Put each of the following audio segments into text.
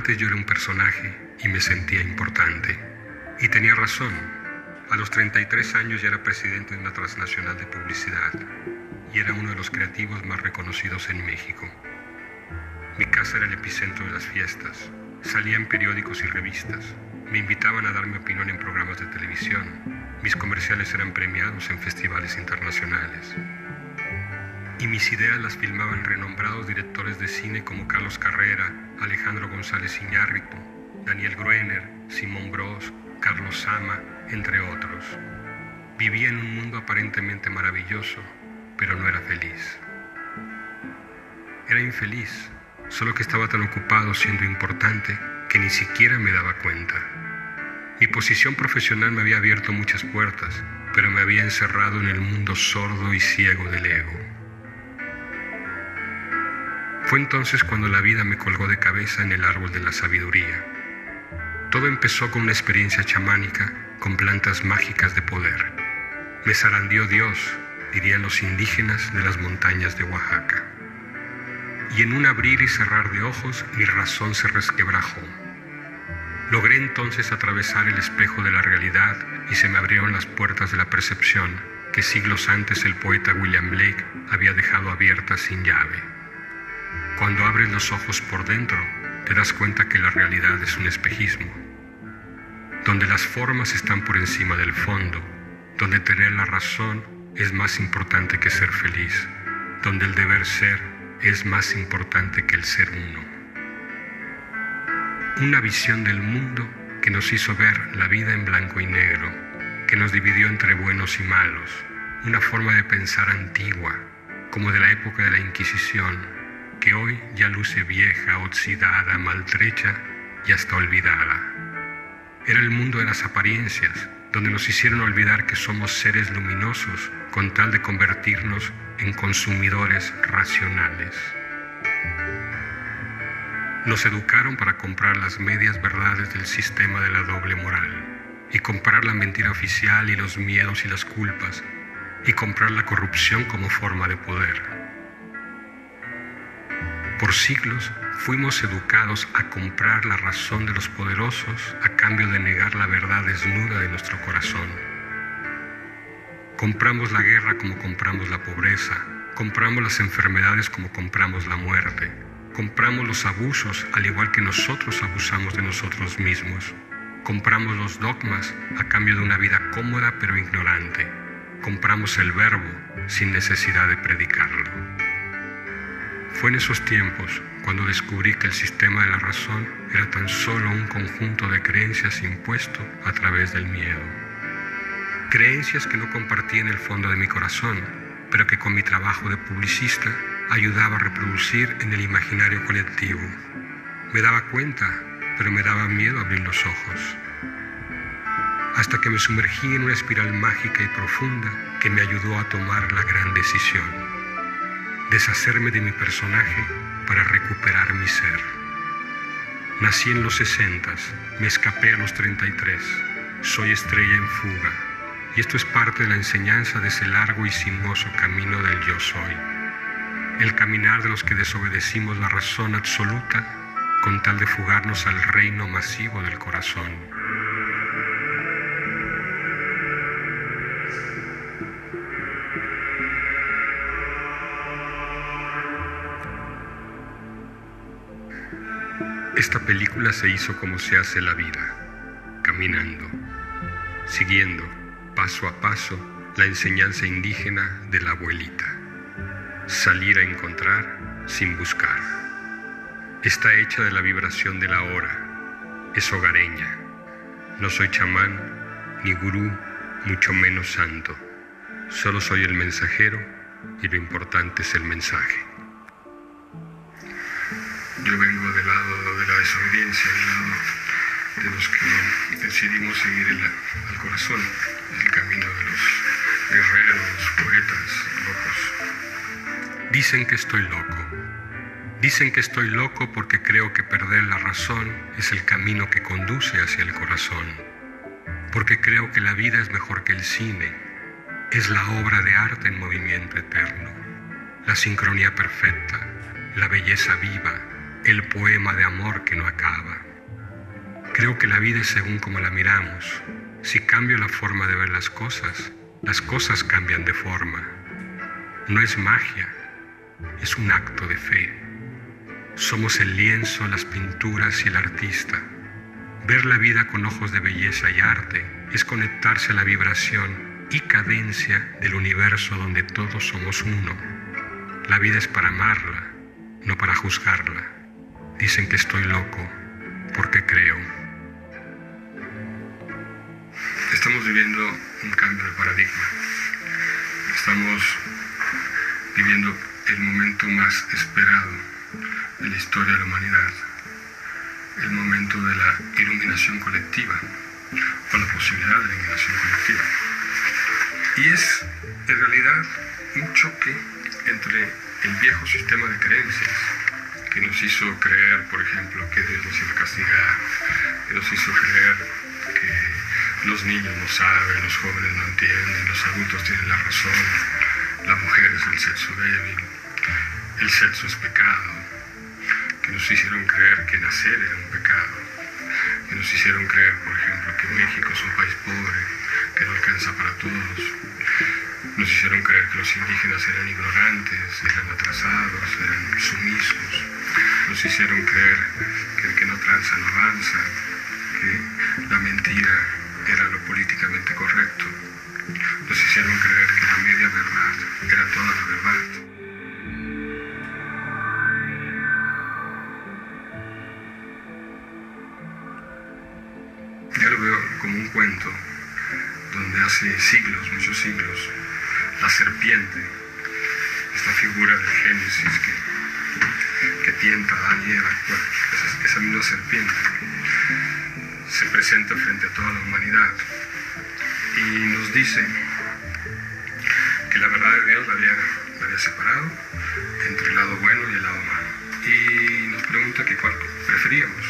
Antes yo era un personaje y me sentía importante. Y tenía razón. A los 33 años ya era presidente de una transnacional de publicidad y era uno de los creativos más reconocidos en México. Mi casa era el epicentro de las fiestas. Salía en periódicos y revistas. Me invitaban a dar mi opinión en programas de televisión. Mis comerciales eran premiados en festivales internacionales. Y mis ideas las filmaban renombrados directores de cine como Carlos Carrera, Alejandro González Iñárritu, Daniel Gruener, Simón Bros, Carlos Sama, entre otros. Vivía en un mundo aparentemente maravilloso, pero no era feliz. Era infeliz, solo que estaba tan ocupado siendo importante que ni siquiera me daba cuenta. Mi posición profesional me había abierto muchas puertas, pero me había encerrado en el mundo sordo y ciego del ego. Fue entonces cuando la vida me colgó de cabeza en el árbol de la sabiduría. Todo empezó con una experiencia chamánica con plantas mágicas de poder. Me zarandeó Dios, dirían los indígenas de las montañas de Oaxaca. Y en un abrir y cerrar de ojos mi razón se resquebrajó. Logré entonces atravesar el espejo de la realidad y se me abrieron las puertas de la percepción que siglos antes el poeta William Blake había dejado abiertas sin llave. Cuando abres los ojos por dentro, te das cuenta que la realidad es un espejismo, donde las formas están por encima del fondo, donde tener la razón es más importante que ser feliz, donde el deber ser es más importante que el ser uno. Una visión del mundo que nos hizo ver la vida en blanco y negro, que nos dividió entre buenos y malos, una forma de pensar antigua, como de la época de la Inquisición, que hoy ya luce vieja, oxidada, maltrecha y hasta olvidada. Era el mundo de las apariencias, donde nos hicieron olvidar que somos seres luminosos con tal de convertirnos en consumidores racionales. Nos educaron para comprar las medias verdades del sistema de la doble moral y comprar la mentira oficial y los miedos y las culpas y comprar la corrupción como forma de poder. Por siglos fuimos educados a comprar la razón de los poderosos a cambio de negar la verdad desnuda de nuestro corazón. Compramos la guerra como compramos la pobreza, compramos las enfermedades como compramos la muerte Compramos los abusos al igual que nosotros abusamos de nosotros mismos. Compramos los dogmas a cambio de una vida cómoda pero ignorante. Compramos el verbo sin necesidad de predicarlo. Fue en esos tiempos cuando descubrí que el sistema de la razón era tan solo un conjunto de creencias impuesto a través del miedo. Creencias que no compartí en el fondo de mi corazón, pero que con mi trabajo de publicista ayudaba a reproducir en el imaginario colectivo. Me daba cuenta, pero me daba miedo abrir los ojos. Hasta que me sumergí en una espiral mágica y profunda que me ayudó a tomar la gran decisión. Deshacerme de mi personaje para recuperar mi ser. Nací en los 60, me escapé a los 33, soy estrella en fuga, y esto es parte de la enseñanza de ese largo y sinuoso camino del yo soy el caminar de los que desobedecimos la razón absoluta con tal de fugarnos al reino masivo del corazón. Esta película se hizo como se hace la vida, caminando, siguiendo paso a paso la enseñanza indígena de la abuelita salir a encontrar sin buscar. Está hecha de la vibración de la hora, es hogareña. No soy chamán, ni gurú, mucho menos santo. Solo soy el mensajero y lo importante es el mensaje. Yo vengo del lado desobediencia, del lado de los que decidimos seguir el, al corazón, el camino de los guerreros, poetas, locos. Dicen que estoy loco. Dicen que estoy loco porque creo que perder la razón es el camino que conduce hacia el corazón. Porque creo que la vida es mejor que el cine. Es la obra de arte en movimiento eterno. La sincronía perfecta, la belleza viva, el poema de amor que no acaba. Creo que la vida es según como la miramos. Si cambio la forma de ver las cosas, las cosas cambian de forma. No es magia, es un acto de fe. Somos el lienzo, las pinturas y el artista. Ver la vida con ojos de belleza y arte es conectarse a la vibración y cadencia del universo donde todos somos uno. La vida es para amarla, no para juzgarla. Dicen que estoy loco porque creo. Estamos viviendo un cambio de paradigma. Estamos viviendo el momento más esperado de la historia de la humanidad, el momento de la iluminación colectiva, o la posibilidad de iluminación colectiva. Y es en realidad un choque entre el viejo sistema de creencias que nos hizo creer, por ejemplo, que Dios nos iba a castigar, que nos hizo creer que los niños no saben, los jóvenes no entienden, los adultos tienen la razón, la mujer es el sexo débil, el sexo es pecado, que nos hicieron creer que nacer era un pecado, que nos hicieron creer, por ejemplo, que México es un país pobre, que no alcanza para todos, nos hicieron creer que los indígenas eran ignorantes, eran atrasados, eran sumisos, nos hicieron creer que el que no tranza no avanza, que la mentira era lo políticamente correcto, nos hicieron creer que la media verdad era toda la verdad. Yo lo veo como un cuento donde hace siglos, muchos siglos, la serpiente, esta figura del Génesis que, que tienta a esa, esa misma serpiente, se presenta frente a toda la humanidad y nos dice que la verdad de Dios la había, la había separado entre el lado bueno y el lado malo. Y nos pregunta que cuál preferíamos.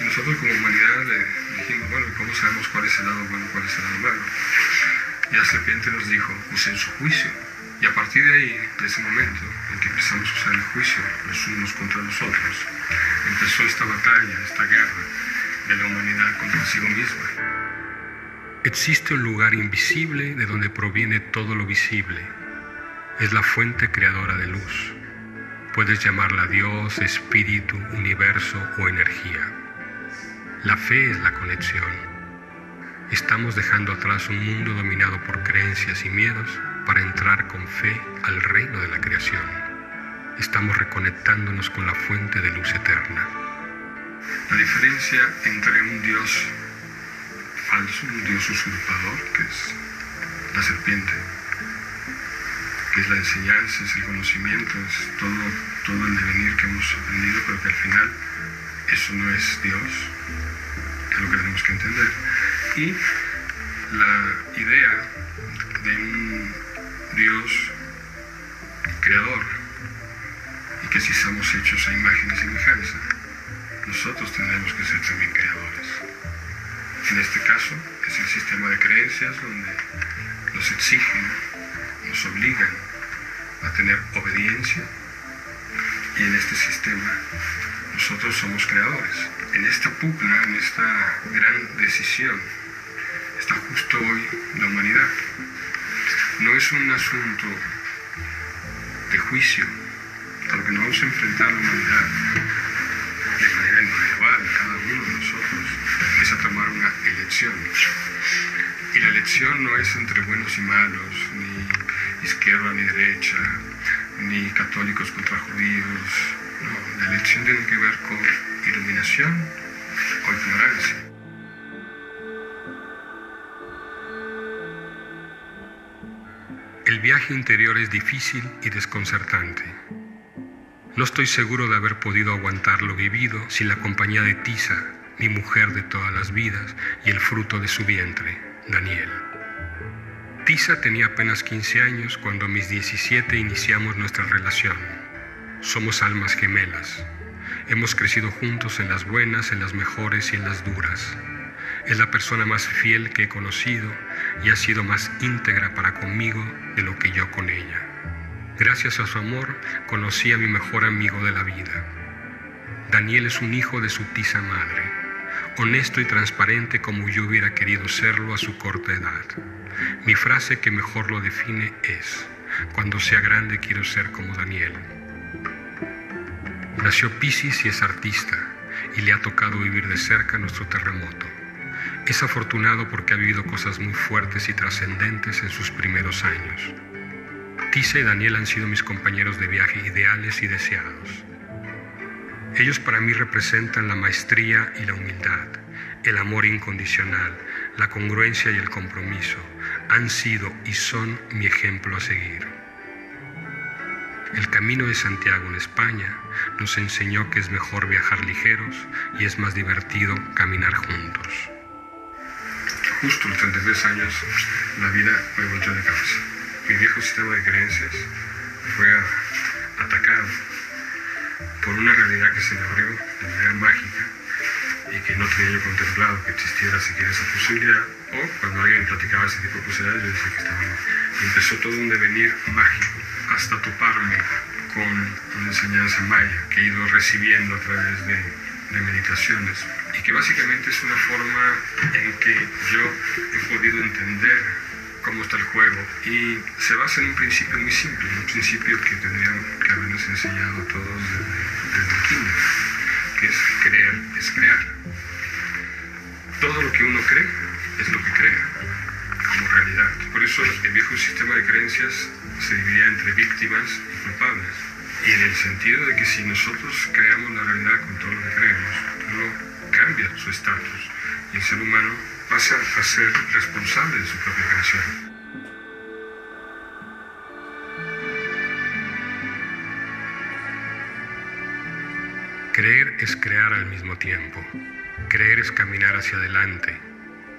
Y nosotros como humanidad le dijimos, bueno, ¿cómo sabemos cuál es el lado bueno y cuál es el lado malo? Y la serpiente nos dijo, usen su juicio. Y a partir de ahí, de ese momento en que empezamos a usar el juicio los unos contra los otros, empezó esta batalla, esta guerra de la humanidad consigo misma. Existe un lugar invisible de donde proviene todo lo visible. Es la fuente creadora de luz. Puedes llamarla Dios, espíritu, universo o energía. La fe es la conexión. Estamos dejando atrás un mundo dominado por creencias y miedos para entrar con fe al reino de la creación. Estamos reconectándonos con la fuente de luz eterna. La diferencia entre un Dios falso, un Dios usurpador, que es la serpiente, que es la enseñanza, es el conocimiento, es todo, todo el devenir que hemos aprendido, pero que al final eso no es Dios, es lo que tenemos que entender. Y la idea de un Dios creador, y que si somos hechos a imagen y semejanza, nosotros tendremos que ser también creadores. En este caso es el sistema de creencias donde nos exigen, nos obligan a tener obediencia y en este sistema nosotros somos creadores. En esta pugna, en esta gran decisión, está justo hoy la humanidad. No es un asunto de juicio, a lo nos vamos a enfrentar la humanidad de manera individual, cada uno de nosotros, es a tomar una elección. Y la elección no es entre buenos y malos, ni izquierda ni derecha, ni católicos contra judíos. La elección tiene que ver con iluminación o ignorancia. El viaje interior es difícil y desconcertante. No estoy seguro de haber podido aguantar lo vivido sin la compañía de Tisa, mi mujer de todas las vidas y el fruto de su vientre, Daniel. Tisa tenía apenas 15 años cuando mis 17 iniciamos nuestra relación. Somos almas gemelas. Hemos crecido juntos en las buenas, en las mejores y en las duras. Es la persona más fiel que he conocido y ha sido más íntegra para conmigo de lo que yo con ella. Gracias a su amor conocí a mi mejor amigo de la vida. Daniel es un hijo de su tisa madre, honesto y transparente como yo hubiera querido serlo a su corta edad. Mi frase que mejor lo define es, cuando sea grande quiero ser como Daniel. Nació Piscis y es artista, y le ha tocado vivir de cerca nuestro terremoto. Es afortunado porque ha vivido cosas muy fuertes y trascendentes en sus primeros años. Tisa y Daniel han sido mis compañeros de viaje ideales y deseados. Ellos para mí representan la maestría y la humildad, el amor incondicional, la congruencia y el compromiso. Han sido y son mi ejemplo a seguir. El camino de Santiago en España nos enseñó que es mejor viajar ligeros y es más divertido caminar juntos. Justo a los 33 años la vida me volteó de cabeza. Mi viejo sistema de creencias fue atacado por una realidad que se me abrió de manera mágica y que no tenía yo contemplado que existiera siquiera esa posibilidad, o cuando alguien platicaba ese tipo de posibilidades, yo decía que estaba mal. Empezó todo un devenir mágico hasta toparme con una enseñanza maya que he ido recibiendo a través de, de meditaciones. Y que básicamente es una forma en que yo he podido entender cómo está el juego. Y se basa en un principio muy simple, un principio que tendrían que habernos enseñado todos desde, desde el kinder, que es creer es crear. Todo lo que uno cree es lo que crea como realidad. Por eso el viejo sistema de creencias se dividía entre víctimas y culpables. Y en el sentido de que si nosotros creamos la realidad con todo lo que creemos, uno cambia su estatus y el ser humano pasa a ser responsable de su propia creación. Creer es crear al mismo tiempo. Creer es caminar hacia adelante,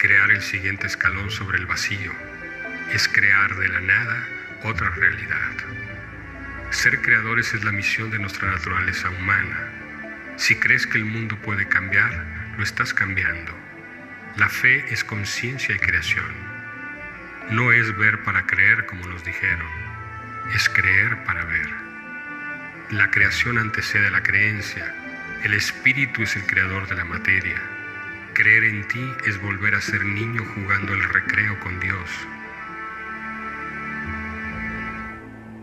crear el siguiente escalón sobre el vacío. Es crear de la nada otra realidad. Ser creadores es la misión de nuestra naturaleza humana. Si crees que el mundo puede cambiar, lo estás cambiando. La fe es conciencia y creación. No es ver para creer como nos dijeron, es creer para ver. La creación antecede a la creencia. El espíritu es el creador de la materia. Creer en ti es volver a ser niño jugando el recreo con Dios.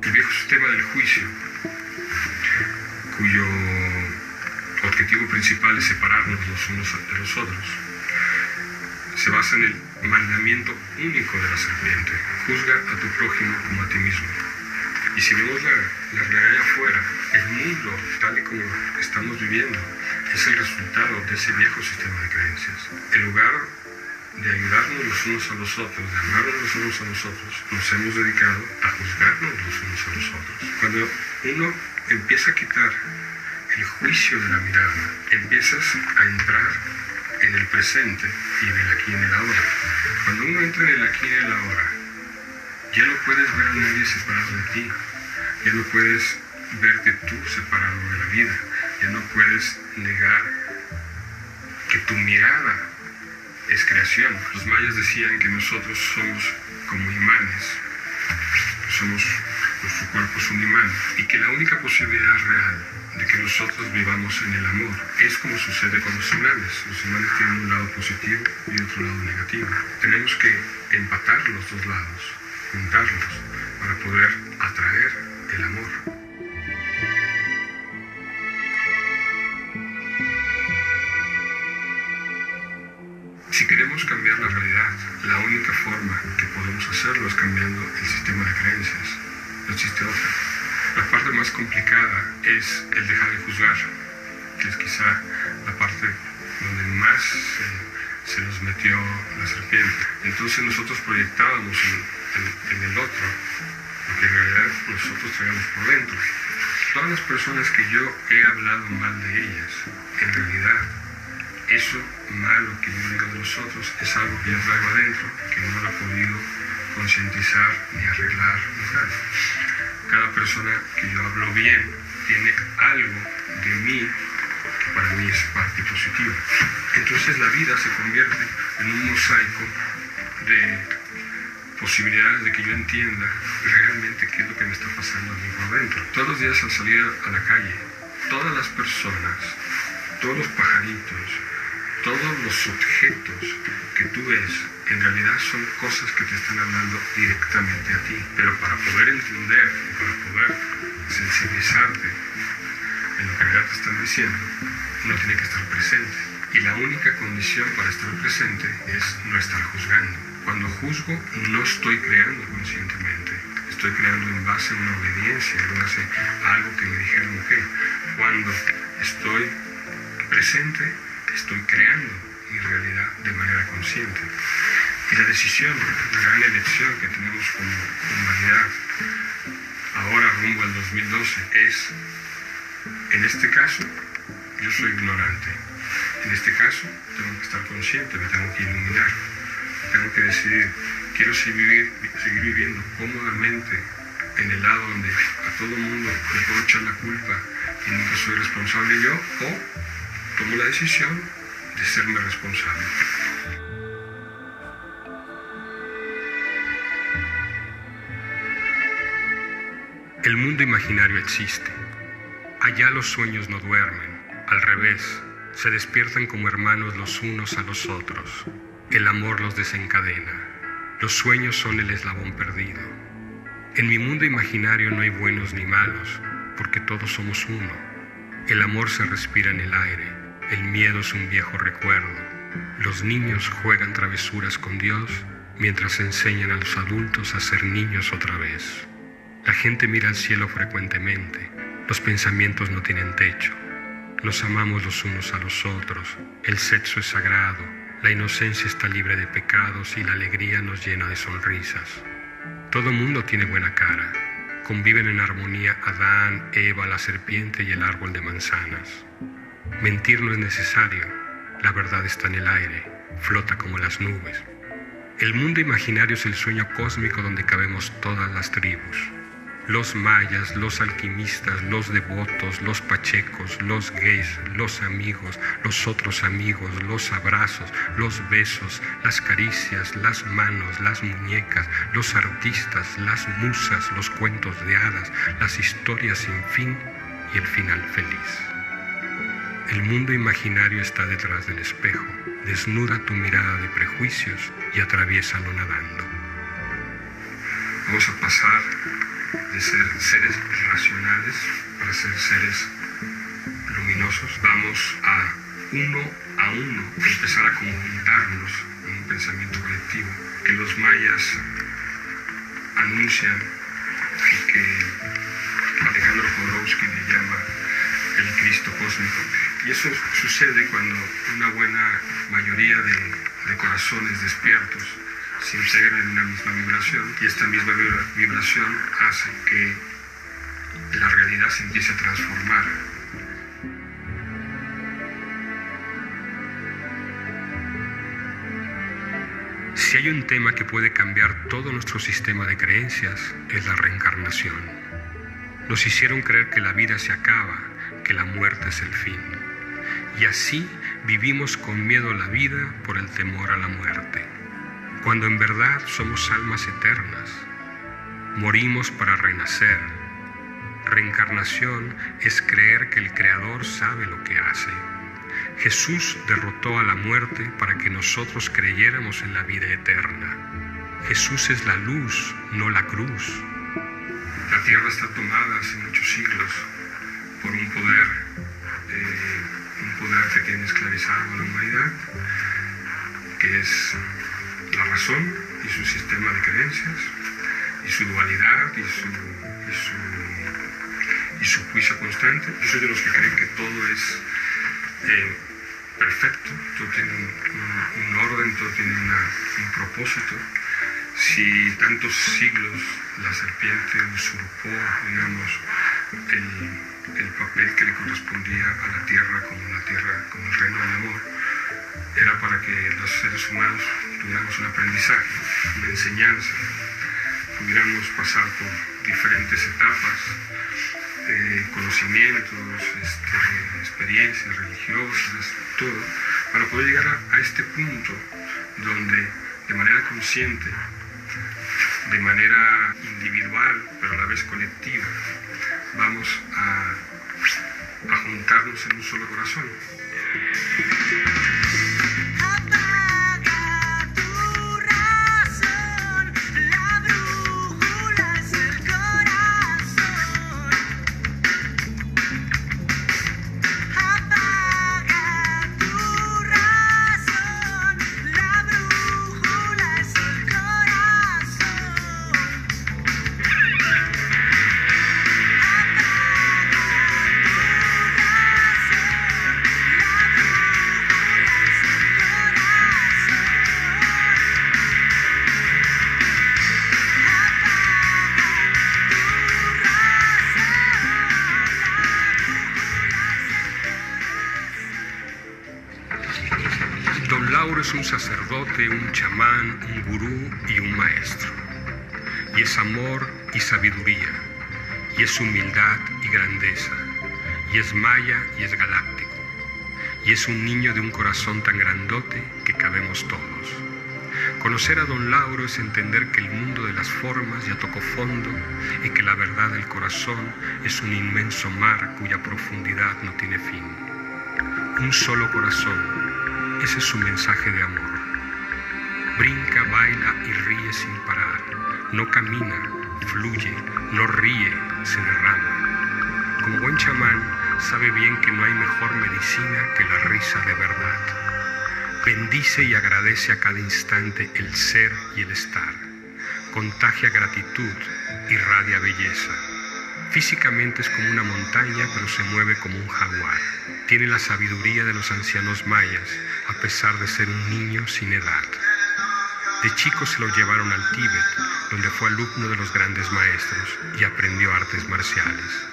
El viejo sistema del juicio, cuyo objetivo principal es separarnos los unos de los otros, se basa en el mandamiento único de la serpiente. Juzga a tu prójimo como a ti mismo. Y si vemos la, la realidad afuera, el mundo tal y como estamos viviendo es el resultado de ese viejo sistema de creencias. En lugar de ayudarnos los unos a los otros, de amarnos los unos a los otros, nos hemos dedicado a juzgarnos los unos a los otros. Cuando uno empieza a quitar el juicio de la mirada, empiezas a entrar en el presente y en el aquí y en el ahora. Cuando uno entra en el aquí y en el ahora, ya no puedes ver a nadie separado de ti, ya no puedes verte tú separado de la vida, ya no puedes negar que tu mirada es creación. Los mayas decían que nosotros somos como imanes, somos, nuestro cuerpo es un imán, y que la única posibilidad real de que nosotros vivamos en el amor es como sucede con los imanes. Los imanes tienen un lado positivo y otro lado negativo. Tenemos que empatar los dos lados, juntarlos, para poder atraer el amor. Si queremos cambiar la realidad, la única forma que podemos hacerlo es cambiando el sistema de creencias. No existe otra. La parte más complicada es el dejar de juzgar, que es quizá la parte donde más se, nos metió la serpiente. Entonces nosotros proyectábamos en el otro lo que en realidad nosotros traíamos por dentro. Todas las personas que yo he hablado mal de ellas, en realidad eso malo que yo digo de los otros es algo que yo traigo adentro, que no lo he podido concientizar ni arreglar ni nada. Cada persona que yo hablo bien tiene algo de mí que para mí es parte positiva. Entonces la vida se convierte en un mosaico de posibilidades de que yo entienda realmente qué es lo que me está pasando a mí por dentro. Todos los días al salir a la calle, todas las personas todos los pajaritos, todos los objetos que tú ves, en realidad son cosas que te están hablando directamente a ti. Pero para poder entender, para poder sensibilizarte en lo que en realidad te están diciendo, uno tiene que estar presente. Y la única condición para estar presente es no estar juzgando. Cuando juzgo, no estoy creando conscientemente. Estoy creando en base a una obediencia, en base a algo que me dijeron que. Cuando estoy presente, estoy creando mi realidad de manera consciente. Y la decisión, la gran elección que tenemos como humanidad ahora rumbo al 2012 es, en este caso, yo soy ignorante. En este caso, tengo que estar consciente, me tengo que iluminar, tengo que decidir, quiero seguir, seguir viviendo cómodamente en el lado donde a todo mundo le puedo echar la culpa y nunca soy responsable yo, o tomo la decisión de serme responsable. El mundo imaginario existe. Allá los sueños no duermen, al revés, se despiertan como hermanos los unos a los otros. El amor los desencadena. Los sueños son el eslabón perdido. En mi mundo imaginario no hay buenos ni malos, porque todos somos uno. El amor se respira en el aire, el miedo es un viejo recuerdo. Los niños juegan travesuras con Dios mientras enseñan a los adultos a ser niños otra vez. La gente mira al cielo frecuentemente. Los pensamientos no tienen techo. Nos amamos los unos a los otros. El sexo es sagrado. La inocencia está libre de pecados y la alegría nos llena de sonrisas. Todo mundo tiene buena cara. Conviven en armonía Adán, Eva, la serpiente y el árbol de manzanas. Mentir no es necesario. La verdad está en el aire. Flota como las nubes. El mundo imaginario es el sueño cósmico donde cabemos todas las tribus los mayas, los alquimistas, los devotos, los pachecos, los gays, los amigos, los otros amigos, los abrazos, los besos, las caricias, las manos, las muñecas, los artistas, las musas, los cuentos de hadas, las historias sin fin y el final feliz. El mundo imaginario está detrás del espejo, desnuda tu mirada de prejuicios y atraviésalo nadando. Vamos a pasar de ser seres racionales para ser seres luminosos. Vamos a uno a uno empezar a conjuntarnos en un pensamiento colectivo que los mayas anuncian y que Alejandro Jodorowsky le llama el Cristo cósmico. Y eso sucede cuando una buena mayoría de, corazones despiertos se integran en una misma vibración y esta misma vibración hace que la realidad se empiece a transformar. Si hay un tema que puede cambiar todo nuestro sistema de creencias, es la reencarnación. Nos hicieron creer que la vida se acaba, que la muerte es el fin. Y así vivimos con miedo la vida por el temor a la muerte cuando en verdad somos almas eternas. Morimos para renacer. Reencarnación es creer que el Creador sabe lo que hace. Jesús derrotó a la muerte para que nosotros creyéramos en la vida eterna. Jesús es la luz, no la cruz. La tierra está tomada hace muchos siglos por un poder, eh, un poder que tiene esclavizado a la humanidad, que es la razón y su sistema de creencias y su dualidad y su, juicio constante. Yo soy de los que creen que todo es eh, perfecto, todo tiene un, orden, todo tiene un propósito. Si tantos siglos la serpiente usurpó, digamos, el, el papel que le correspondía a la tierra como una tierra, como el reino del amor, era para que los seres humanos tuviéramos un aprendizaje, una enseñanza, pudiéramos pasar por diferentes etapas, eh, conocimientos, este, experiencias religiosas, todo, para poder llegar a, a este punto donde de manera consciente, de manera individual, pero a la vez colectiva, vamos a, juntarnos en un solo corazón. Es humildad y grandeza, y es maya y es galáctico, y es un niño de un corazón tan grandote que cabemos todos. Conocer a don Lauro es entender que el mundo de las formas ya tocó fondo y que la verdad del corazón es un inmenso mar cuya profundidad no tiene fin. Un solo corazón ese es su mensaje de amor. Brinca, baila y ríe sin parar. No camina, fluye, no ríe, se derrama. Como buen chamán, sabe bien que no hay mejor medicina que la risa de verdad. Bendice y agradece a cada instante el ser y el estar. Contagia gratitud, irradia belleza. Físicamente es como una montaña, pero se mueve como un jaguar. Tiene la sabiduría de los ancianos mayas a pesar de ser un niño sin edad. De chico se lo llevaron al Tíbet, donde fue alumno de los grandes maestros y aprendió artes marciales.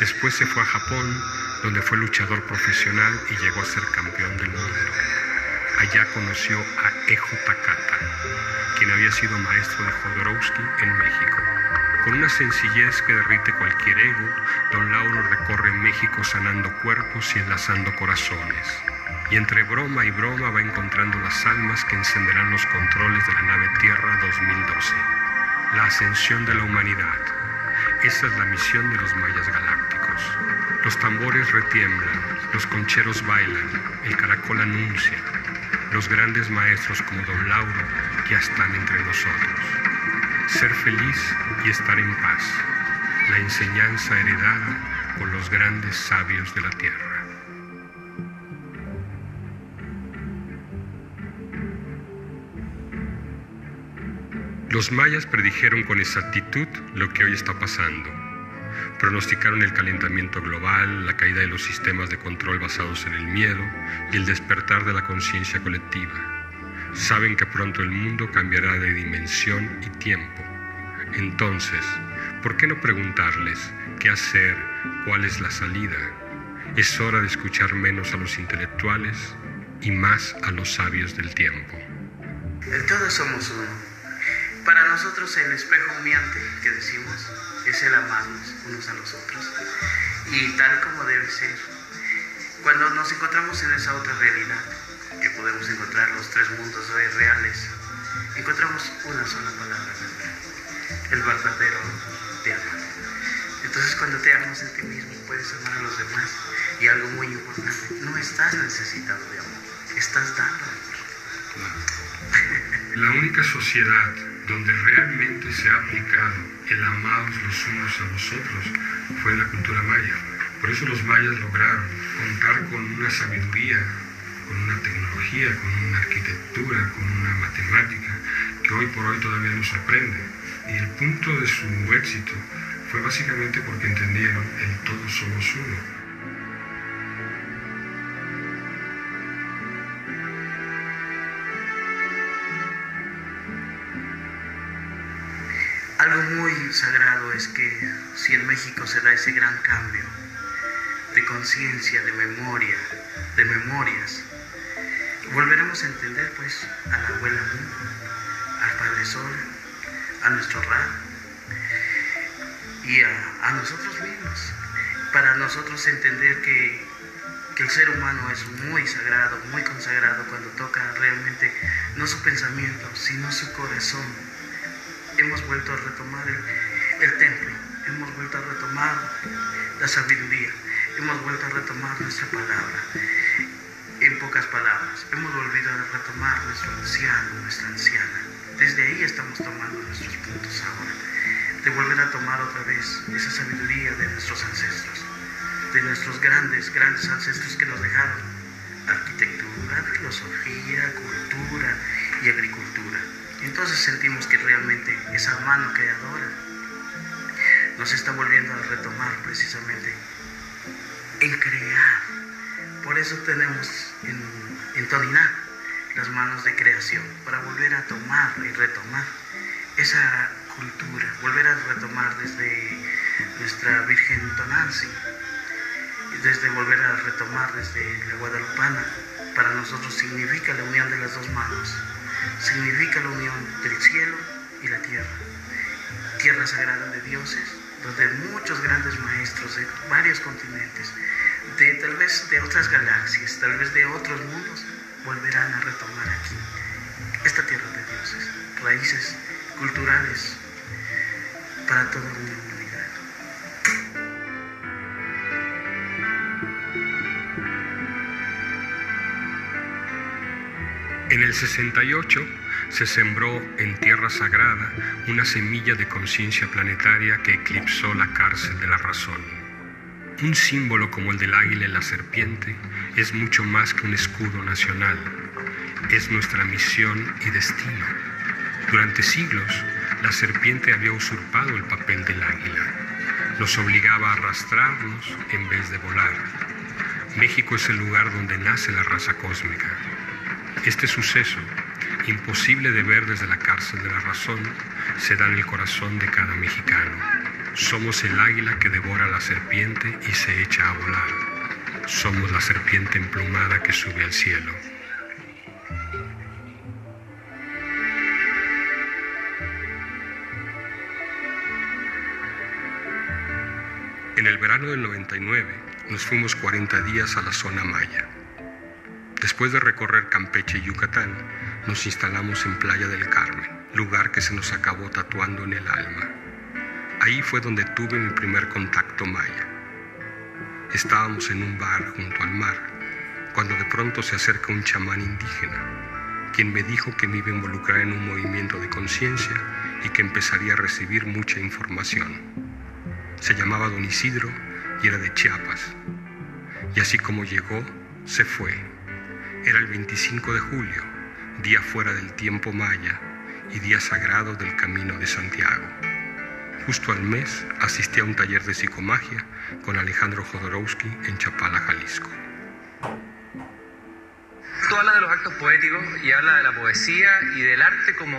Después se fue a Japón, donde fue luchador profesional y llegó a ser campeón del mundo. Allá conoció a Ejo Takata, quien había sido maestro de Jodorowsky en México. Con una sencillez que derrite cualquier ego, don Lauro recorre México sanando cuerpos y enlazando corazones y entre broma y broma va encontrando las almas que encenderán los controles de la nave Tierra 2012. La ascensión de la humanidad. Esa es la misión de los mayas galácticos. Los tambores retiemblan, los concheros bailan, el caracol anuncia. Los grandes maestros como Don Lauro ya están entre nosotros. Ser feliz y estar en paz. La enseñanza heredada por los grandes sabios de la tierra. Los mayas predijeron con exactitud lo que hoy está pasando. Pronosticaron el calentamiento global, la caída de los sistemas de control basados en el miedo y el despertar de la conciencia colectiva. Saben que pronto el mundo cambiará de dimensión y tiempo. Entonces, ¿por qué no preguntarles qué hacer, cuál es la salida? Es hora de escuchar menos a los intelectuales y más a los sabios del tiempo. Todos somos uno para nosotros el espejo humeante que decimos es el amarnos unos a los otros y tal como debe ser. Cuando nos encontramos en esa otra realidad, que podemos encontrar los tres mundos reales, encontramos una sola palabra, el verdadero te ama. Entonces cuando te amas en ti mismo puedes amar a los demás y algo muy importante, no estás necesitado de amor, estás dando amor. La única sociedad donde realmente se ha aplicado el amados los unos a los otros fue en la cultura maya. Por eso los mayas lograron contar con una sabiduría, con una tecnología, con una arquitectura, con una matemática que hoy por hoy todavía nos sorprende. Y el punto de su éxito fue básicamente porque entendieron el todos somos uno Algo muy sagrado es que si en México se da ese gran cambio de conciencia, de memoria, de memorias, volveremos a entender pues a la abuela al Padre Sol, a nuestro Ra y a, nosotros mismos, para nosotros entender que, que el ser humano es muy sagrado, muy consagrado cuando toca realmente no su pensamiento, sino su corazón hemos vuelto a retomar el, templo, hemos vuelto a retomar la sabiduría, hemos vuelto a retomar nuestra palabra. pocas palabras, hemos volvido a retomar nuestro anciano, nuestra anciana. Desde ahí estamos tomando nuestros puntos ahora, de volver a tomar otra vez esa sabiduría de nuestros ancestros, de nuestros grandes, grandes ancestros que nos dejaron arquitectura, filosofía, cultura y agricultura. Entonces sentimos que realmente esa mano creadora nos está volviendo a retomar precisamente en crear. Por eso tenemos en, en Toniná las manos de creación, para volver a tomar y retomar esa cultura, volver a retomar desde nuestra Virgen Tonancy, desde volver a retomar desde la Guadalupana, para nosotros significa la unión de las dos manos, significa la unión del cielo y la tierra, tierra sagrada de dioses, donde muchos grandes maestros de varios continentes, de tal vez de otras galaxias, tal vez de otros mundos, volverán a retomar aquí esta tierra de dioses, raíces culturales para toda una humanidad. En el 68 se sembró en tierra sagrada una semilla de conciencia planetaria que eclipsó la cárcel de la razón. Un símbolo como el del águila y la serpiente es mucho más que un escudo nacional. Es nuestra misión y destino. Durante siglos, la serpiente había usurpado el papel del águila. Nos obligaba a arrastrarnos en vez de volar. México es el lugar donde nace la raza cósmica. Este suceso, imposible de ver desde la cárcel de la razón, se da en el corazón de cada mexicano. Somos el águila que devora a la serpiente y se echa a volar. Somos la serpiente emplumada que sube al cielo. En el verano del 99 nos fuimos 40 días a la zona maya. Después de recorrer Campeche y Yucatán, nos instalamos en Playa del Carmen, lugar que se nos acabó tatuando en el alma. Ahí fue donde tuve mi primer contacto maya. Estábamos en un bar junto al mar, cuando de pronto se acerca un chamán indígena, quien me dijo que me iba a involucrar en un movimiento de conciencia y que empezaría a recibir mucha información. Se llamaba Don Isidro y era de Chiapas. Y así como llegó, se fue. Era el 25 de julio, día fuera del tiempo maya y día sagrado del Camino de Santiago. Justo al mes asistí a un taller de psicomagia con Alejandro Jodorowsky en Chapala, Jalisco. Tú hablas de los actos poéticos y habla de la poesía y del arte como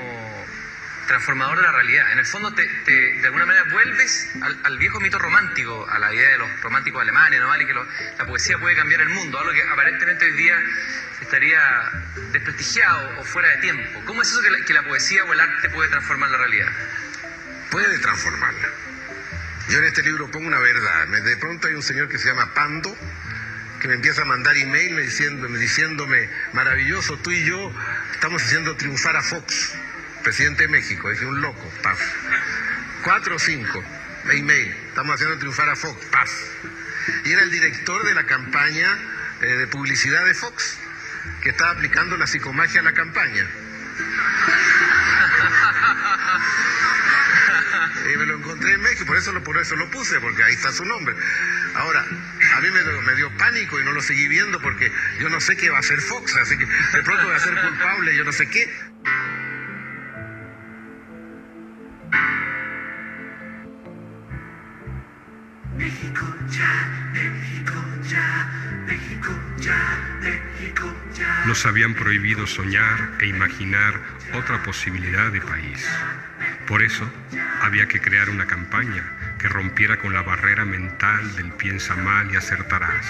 transformador de la realidad. En el fondo, te, de alguna manera vuelves al, viejo mito romántico, a la idea de los románticos alemanes, ¿no? Y que la poesía puede cambiar el mundo, algo que aparentemente hoy día estaría desprestigiado o fuera de tiempo. ¿Cómo es eso que la, que la poesía o el arte puede transformar la realidad? Puede transformarla. Yo en este libro pongo una verdad. De pronto hay un señor que se llama Pando, que me empieza a mandar email diciéndome, diciéndome, maravilloso, tú y yo estamos haciendo triunfar a Fox, presidente de México. Dije, un loco, paf. Cuatro o cinco, email, estamos haciendo triunfar a Fox, paf. Y era el director de la campaña eh, de publicidad de Fox, que estaba aplicando la psicomagia a la campaña. y me lo encontré en México, por eso, lo, por eso lo puse, porque ahí está su nombre. Ahora, a mí me, me, dio pánico y no lo seguí viendo porque yo no sé qué va a hacer Fox, así que de pronto voy a ser culpable, yo no sé qué. Nos habían prohibido soñar e imaginar otra posibilidad de país. Por eso había que crear una campaña que rompiera con la barrera mental del piensa mal y acertarás.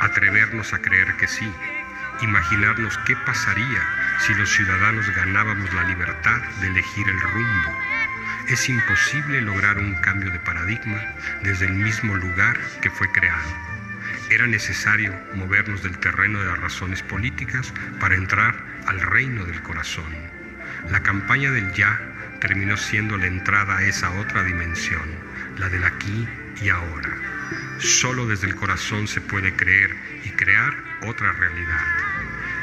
Atrevernos a creer que sí. Imaginarnos qué pasaría si los ciudadanos ganábamos la libertad de elegir el rumbo. Es imposible lograr un cambio de paradigma desde el mismo lugar que fue creado. Era necesario movernos del terreno de las razones políticas para entrar al reino del corazón. La campaña del ya terminó siendo la entrada a esa otra dimensión, la del aquí y ahora. Solo desde el corazón se puede creer y crear otra realidad.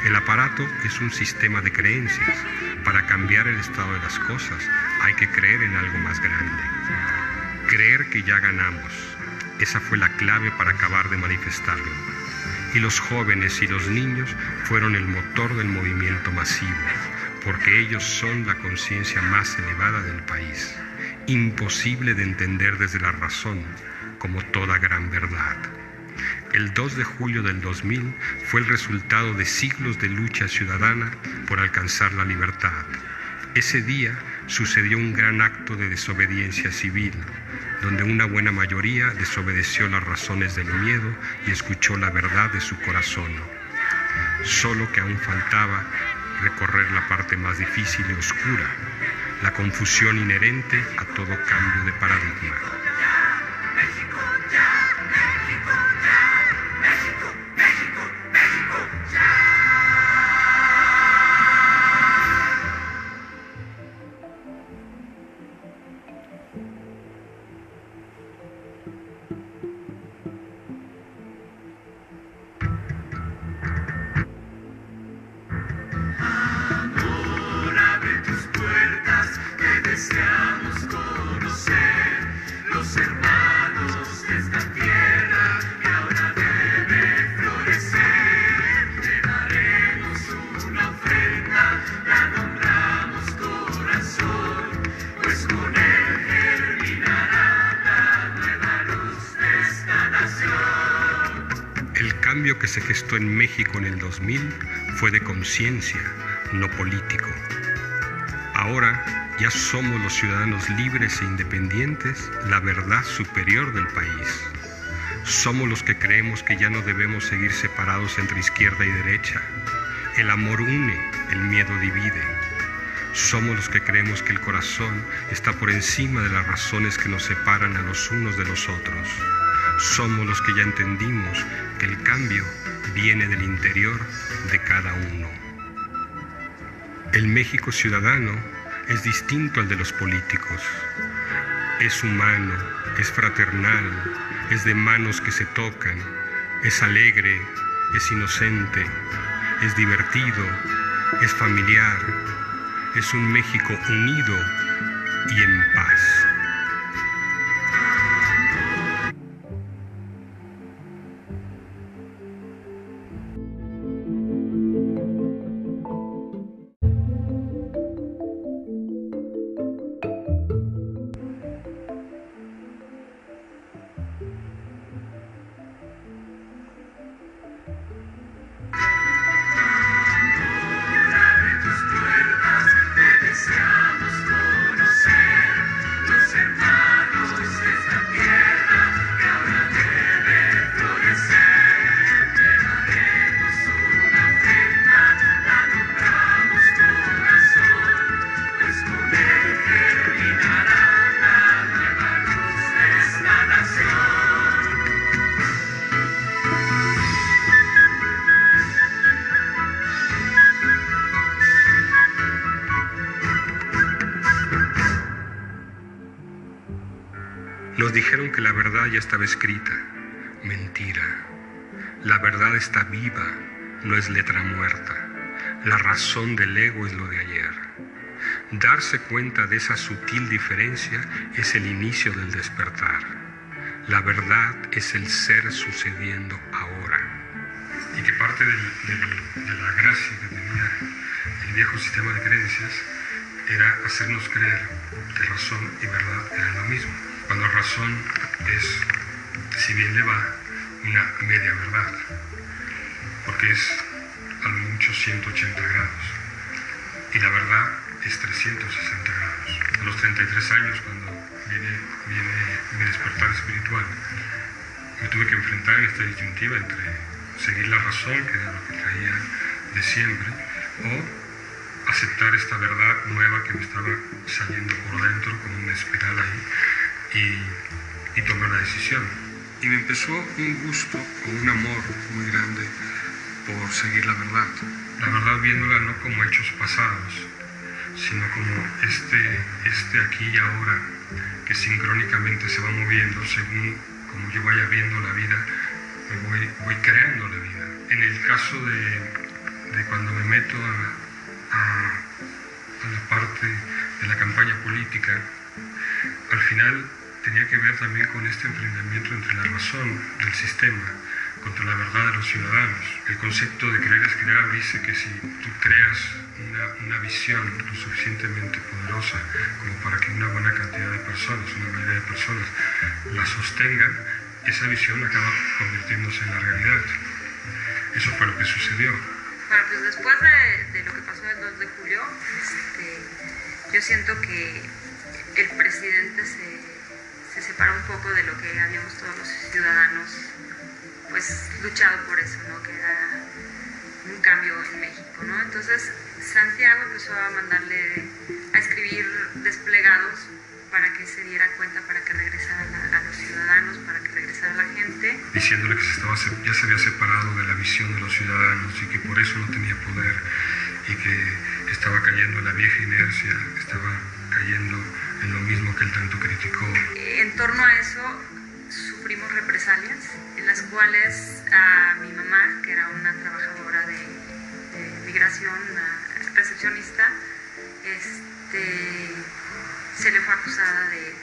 El aparato es un sistema de creencias. Para cambiar el estado de las cosas hay que creer en algo más grande. Creer que ya ganamos. Esa fue la clave para acabar de manifestarlo. Y los jóvenes y los niños fueron el motor del movimiento masivo, porque ellos son la conciencia más elevada del país. Imposible de entender desde la razón, como toda gran verdad. El 2 de julio del 2000 fue el resultado de siglos de lucha ciudadana por alcanzar la libertad. Ese día sucedió un gran acto de desobediencia civil, donde una buena mayoría desobedeció las razones del miedo y escuchó la verdad de su corazón. Solo que aún faltaba recorrer la parte más difícil y oscura, la confusión inherente a todo cambio de paradigma. Que se gestó en México en el 2000 fue de conciencia, no político. Ahora ya somos los ciudadanos libres e independientes, la verdad superior del país. Somos los que creemos que ya no debemos seguir separados entre izquierda y derecha. El amor une, el miedo divide. Somos los que creemos que el corazón está por encima de las razones que nos separan a los unos de los otros. Somos los que ya entendimos que el cambio viene del interior de cada uno. El México ciudadano es distinto al de los políticos. Es humano, es fraternal, es de manos que se tocan, es alegre, es inocente, es divertido, es familiar, es un México unido y en paz. Estaba escrita. Mentira. La verdad está viva, no es letra muerta. La razón del ego es lo de ayer. Darse cuenta de esa sutil diferencia es el inicio del despertar. La verdad es el ser sucediendo ahora. y que parte de la gracia que tenía el viejo sistema de creencias era hacernos creer que razón y verdad eran lo mismo, cuando razón es, si bien le va, una media verdad, porque es a lo mucho 180 grados, y la verdad es 360 grados. A los 33 años, cuando viene, viene mi despertar espiritual, me tuve que enfrentar en esta disyuntiva entre seguir la razón, que era lo que traía de siempre, o aceptar esta verdad nueva que me estaba saliendo por dentro como una espiral ahí y, y tomar la decisión. Y me empezó un gusto o un amor muy grande por seguir la verdad. La verdad viéndola no como hechos pasados, sino como este, este aquí y ahora que sincrónicamente se va moviendo según como yo vaya viendo la vida, me voy, voy creando la vida. En el caso de, de cuando me meto a, a, a la parte de la campaña política, al final tenía que ver también con este enfrentamiento entre la razón del sistema contra la verdad de los ciudadanos. El concepto de creer es crear dice que si tú creas una, una, visión lo suficientemente poderosa como para que una buena cantidad de personas, una mayoría de personas, la sostengan, esa visión acaba convirtiéndose en la realidad. Eso fue lo que sucedió. Bueno, pues después de, de lo que pasó el 2 de julio, este, yo siento que el presidente se, se separó un poco de lo que habíamos todos los ciudadanos pues luchado por eso, ¿no? Que era un cambio en México, ¿no? Entonces Santiago empezó a mandarle a escribir desplegados para que se diera cuenta, para que regresara a los ciudadanos, para que regresara la gente. Diciéndole que se estaba, ya se había separado de la visión de los ciudadanos y que por eso no tenía poder y que estaba cayendo en la vieja inercia, estaba cayendo en lo mismo que él tanto criticó. En torno a eso sufrimos represalias en las cuales a mi mamá, que era una trabajadora de, de migración, una recepcionista, este, se le fue acusada de,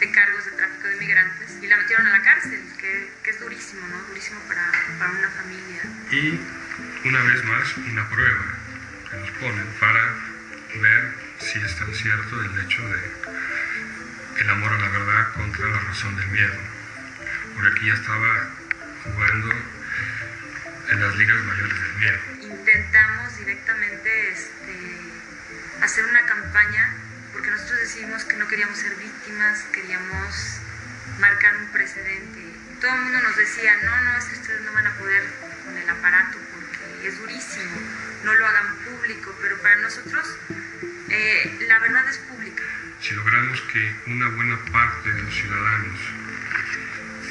de, cargos de tráfico de migrantes y la metieron a la cárcel, que, que es durísimo, ¿no? Durísimo para, para, una familia. Y una vez más, una prueba que nos ponen para ver si es tan cierto el hecho de el amor a la verdad contra la razón del miedo. Porque aquí ya estaba jugando en las ligas mayores del miedo. Intentamos directamente este, hacer una campaña porque nosotros decidimos que no queríamos ser víctimas, queríamos marcar un precedente. Todo el mundo nos decía, no, no, es que ustedes no van a poder con el aparato porque es durísimo, no lo hagan público, pero para nosotros eh, la verdad es pública. Si logramos que una buena parte de los ciudadanos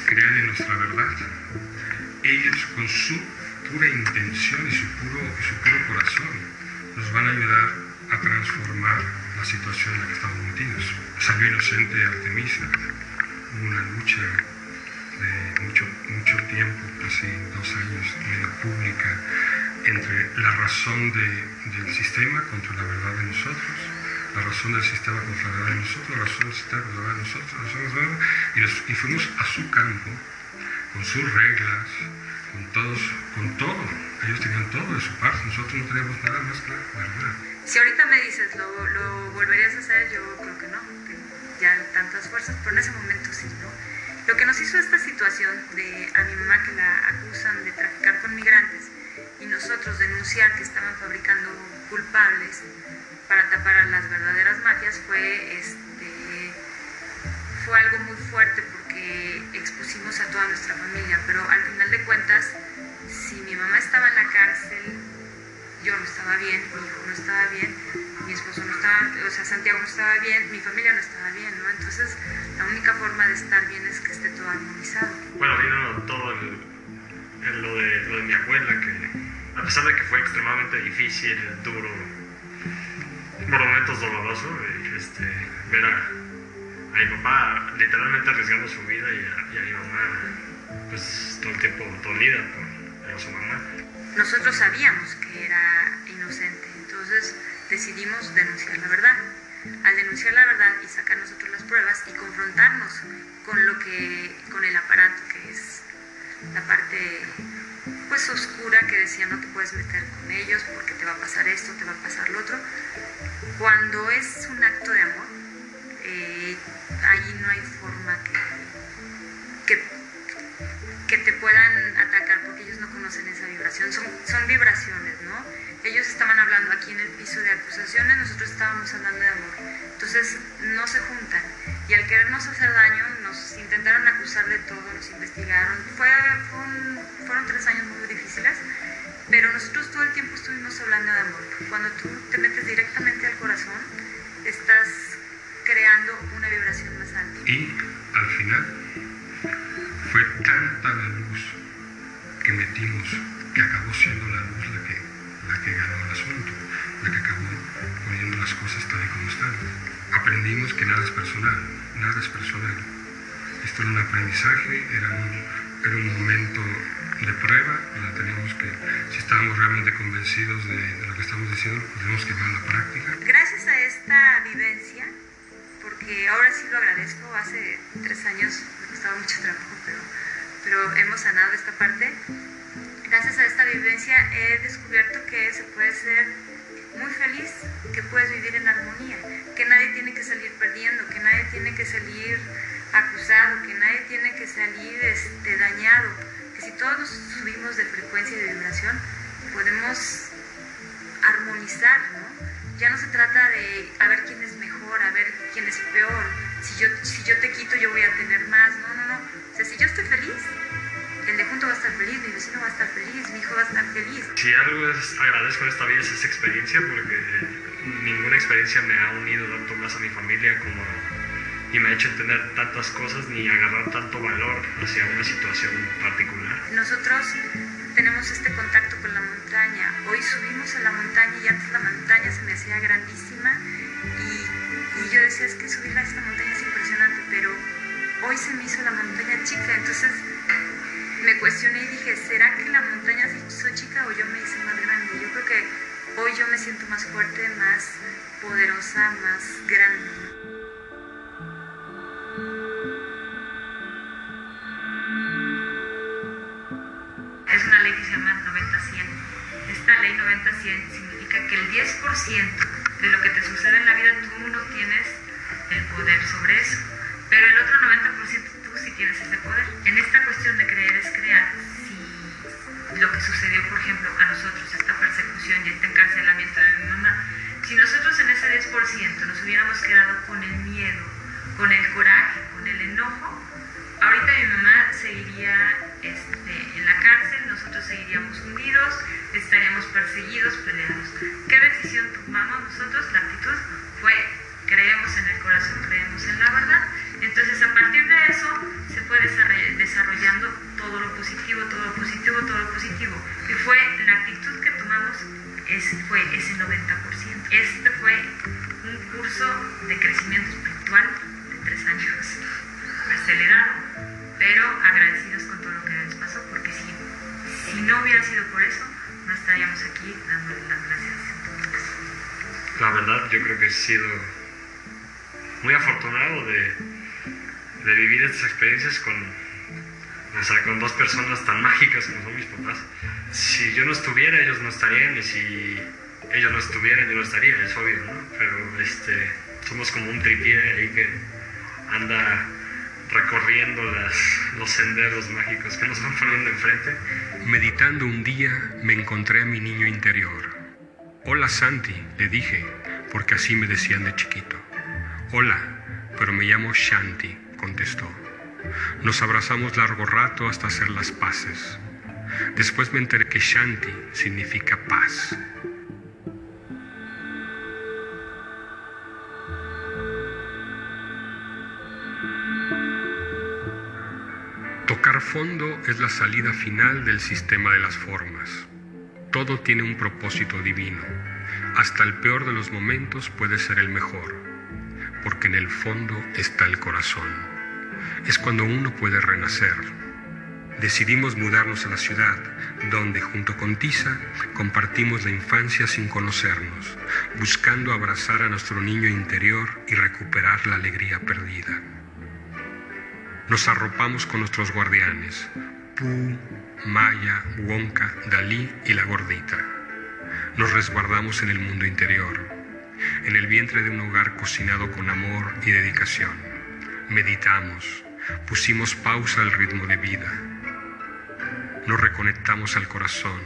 crean en nuestra verdad, ellos con su pura intención y su puro, su puro corazón nos van a ayudar a transformar la situación en la que estamos metidos. Salió inocente Artemisa, hubo una lucha de mucho, mucho tiempo, casi dos años medio pública, entre la razón de, del sistema contra la verdad de nosotros, la razón del sistema contra la verdad de nosotros, la razón del sistema contra la verdad de nosotros, la razón de verdad, y, nos, y fuimos a su campo, con sus reglas, con todos, con todo. Ellos tenían todo de su parte, nosotros no teníamos nada más que la verdad. Si ahorita me dices, ¿lo, ¿lo, volverías a hacer? Yo creo que no, ya tantas fuerzas, pero en ese momento sí, ¿no? Lo que nos hizo esta situación de a mi mamá que la acusan de traficar con migrantes y nosotros denunciar que estaban fabricando culpables para tapar a las verdaderas mafias fue, este, fue algo muy fuerte porque expusimos a toda nuestra familia, pero al final de cuentas, si mi mamá estaba en la cárcel, yo no estaba bien, mi hijo no estaba bien, mi esposo no estaba, o sea, Santiago no estaba bien, mi familia no estaba bien, ¿no? Entonces, la única forma de estar bien es que esté todo armonizado. Bueno, vino todo el, lo, de, lo de mi abuela, que a pesar de que fue extremadamente difícil, duro, por momentos doloroso, este, ver a, mi papá literalmente arriesgando su vida y a mi mamá, pues todo el tiempo dolida por, por su mamá. Nosotros sabíamos que era inocente, entonces decidimos denunciar la verdad. Al denunciar la verdad y sacar nosotros las pruebas y confrontarnos con lo que, con el aparato que es la parte pues oscura que decía no te puedes meter con ellos porque te va a pasar esto, te va a pasar lo otro. Cuando es un acto de amor, eh, ahí no hay forma que, que, que, te puedan atacar porque ellos no conocen esa vibración. Son, son vibraciones, ¿no? Ellos estaban hablando aquí en el piso de acusaciones, nosotros estábamos hablando de amor. Entonces no se juntan. Y al querernos hacer daño, nos intentaron acusar de todo, nos investigaron. Fue, fue un, fueron tres años muy difíciles, pero nosotros todo el tiempo estuvimos hablando de amor. Cuando tú te metes directamente al corazón, estás creando una vibración más alta. Y al final fue tanta la luz que metimos que acabó siendo la luz la que, la que ganó el asunto, la que acabó poniendo las cosas tal y como están. Aprendimos que nada es personal, nada es personal. esto era un aprendizaje, era un, era un momento de prueba, teníamos que, si estábamos realmente convencidos de, de lo que estamos diciendo, pues tenemos que llevar a la práctica. Gracias a esta vivencia, porque ahora sí lo agradezco, hace tres años me costaba mucho trabajo, pero, pero hemos sanado esta parte. Gracias a esta vivencia he descubierto que se puede ser muy feliz, que puedes vivir en armonía, que nadie tiene que salir perdiendo, que nadie tiene que salir acusado, que nadie tiene que salir este, dañado, que si todos nos subimos de frecuencia y de vibración, podemos armonizar, ¿no? Ya no se trata de a ver quién es mejor, a ver quién es peor, si yo, si yo te quito yo voy a tener más, no, no, no. O sea, si yo estoy feliz, el de junto va a estar feliz, mi vecino va a estar feliz, mi hijo va a estar feliz. Si algo es, agradezco en esta vida es esa experiencia porque ninguna experiencia me ha unido tanto más a mi familia como y me ha hecho entender tantas cosas ni agarrar tanto valor hacia una situación particular. Nosotros tenemos este contacto con la montaña. Hoy subimos a la montaña y antes la montaña se me hacía grandísima y, y yo decía es que subir a esta montaña es impresionante, pero hoy se me hizo la montaña chica, entonces me cuestioné y dije, ¿será que la montaña hizo chica o yo me hice más grande? Yo creo que hoy yo me siento más fuerte, más poderosa, más grande. Es una ley que se llama 90-100. Esta ley 90-100 significa que el 10% de lo que te sucede en la vida tú no tienes el poder sobre eso, pero el otro 90% tú sí tienes ese poder. En esta cuestión de creer es crear, si lo que sucedió, por ejemplo, a nosotros, esta persecución y este encarcelamiento de mi mamá, si nosotros en ese 10% nos hubiéramos quedado con el miedo, con el coraje, con el enojo, ahorita mi mamá seguiría este, en la cárcel, nosotros seguiríamos hundidos, estaríamos perseguidos, peleados. ¿Qué decisión tomamos nosotros? La actitud fue creemos en el corazón, creemos en la verdad. Entonces a partir de eso se fue desarroll- desarrollando todo lo positivo, todo lo positivo, todo lo positivo. Y fue la actitud que tomamos, es, fue ese 90%. Este fue un curso de crecimiento espiritual de tres años, acelerado, pero agradecidos con todo lo que nos pasó, porque si, si no hubiera sido por eso, no estaríamos aquí dándole las gracias. La verdad, yo creo que he sido muy afortunado de, de vivir estas experiencias con, o sea, con dos personas tan mágicas como son mis papás. Si yo no estuviera, ellos no estarían, y si ellos no estuvieran, yo no estaría, es obvio, ¿no? Pero este, somos como un tripié ahí que anda recorriendo las, los senderos mágicos que nos van poniendo enfrente. Meditando un día me encontré a mi niño interior. Hola Santi, le dije, porque así me decían de chiquito. Hola, pero me llamo Shanti, contestó. Nos abrazamos largo rato hasta hacer las paces. Después me enteré que Shanti significa paz. Tocar fondo es la salida final del sistema de las formas. Todo tiene un propósito divino. Hasta el peor de los momentos puede ser el mejor, porque en el fondo está el corazón. Es cuando uno puede renacer. Decidimos mudarnos a la ciudad, donde junto con Tisa compartimos la infancia sin conocernos, buscando abrazar a nuestro niño interior y recuperar la alegría perdida. Nos arropamos con nuestros guardianes, Pooh, Maya, Wonka, Dalí y la gordita. Nos resguardamos en el mundo interior, en el vientre de un hogar cocinado con amor y dedicación. Meditamos, pusimos pausa al ritmo de vida. Nos reconectamos al corazón,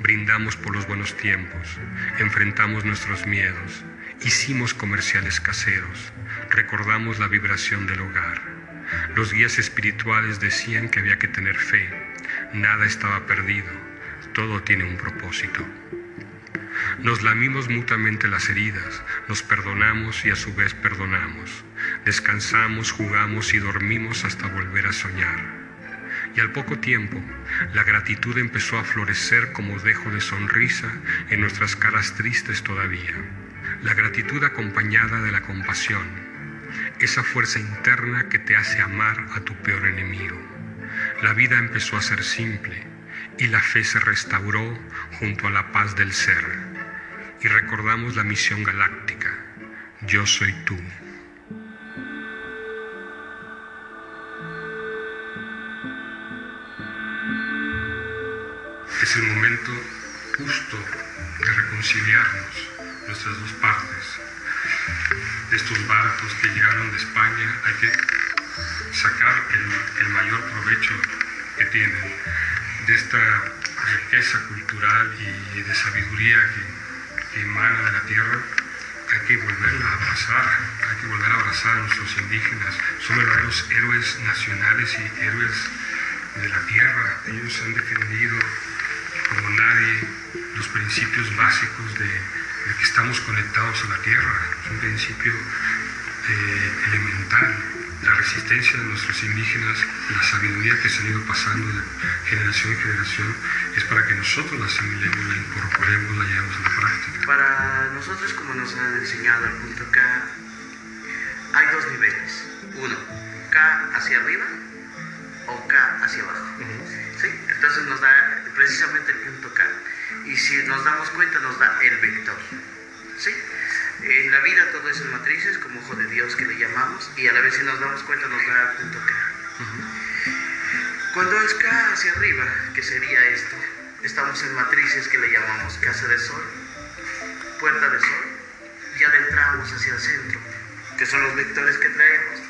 brindamos por los buenos tiempos, enfrentamos nuestros miedos, hicimos comerciales caseros, recordamos la vibración del hogar. Los guías espirituales decían que había que tener fe, nada estaba perdido, todo tiene un propósito. Nos lamimos mutuamente las heridas, nos perdonamos y a su vez perdonamos. Descansamos, jugamos y dormimos hasta volver a soñar. Y al poco tiempo, la gratitud empezó a florecer como dejo de sonrisa en nuestras caras tristes todavía. La gratitud acompañada de la compasión. esa fuerza interna que te hace amar a tu peor enemigo. La vida empezó a ser simple y la fe se restauró junto a la paz del ser. Y recordamos la misión galáctica. Yo soy tú. Es el momento justo de reconciliarnos, nuestras dos partes. Estos barcos que llegaron de España hay que sacar el, el mayor provecho que tienen de esta riqueza cultural y de sabiduría que, que emana de la tierra. Hay que volverla a abrazar, hay que volver a abrazar a nuestros indígenas. Son verdaderos héroes nacionales y héroes de la tierra. Ellos han defendido como nadie los principios básicos de, de que estamos conectados a la tierra. Es un principio eh, elemental. La resistencia de nuestros indígenas, la sabiduría que se han ido pasando de generación en generación, es para que nosotros la asimilemos, la incorporemos, la llevemos a la práctica. Para nosotros, como nos han enseñado el punto K, hay dos niveles. Uno, K hacia arriba o K hacia abajo. ¿Sí? Entonces nos da precisamente el punto K. Y si nos damos cuenta, nos da el vector. ¿Sí? En la vida todo es en matrices, como ojo de Dios que le llamamos, y a la vez si nos damos cuenta nos da el punto K. Cuando es K hacia arriba, que sería esto, estamos en matrices que le llamamos casa de sol, puerta de sol, y adentramos hacia el centro, que son los vectores que traemos,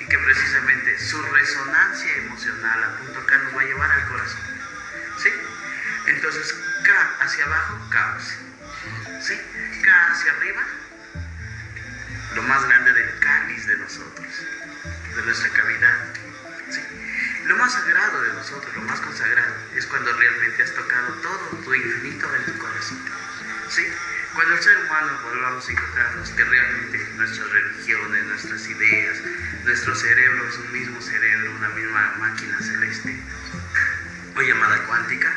y que precisamente su resonancia emocional a punto K nos va a llevar al corazón. ¿Sí? Entonces, K hacia abajo, caos. ¿Sí? K hacia arriba, lo más grande del cáliz de nosotros, de nuestra cavidad. Lo más sagrado de nosotros, lo más consagrado, es cuando realmente has tocado todo tu infinito en tu corazón. ¿Sí? Cuando el ser humano volvamos a encontrarnos que realmente nuestras religiones, nuestras ideas, nuestro cerebro es un mismo cerebro, una misma máquina celeste, o llamada cuántica,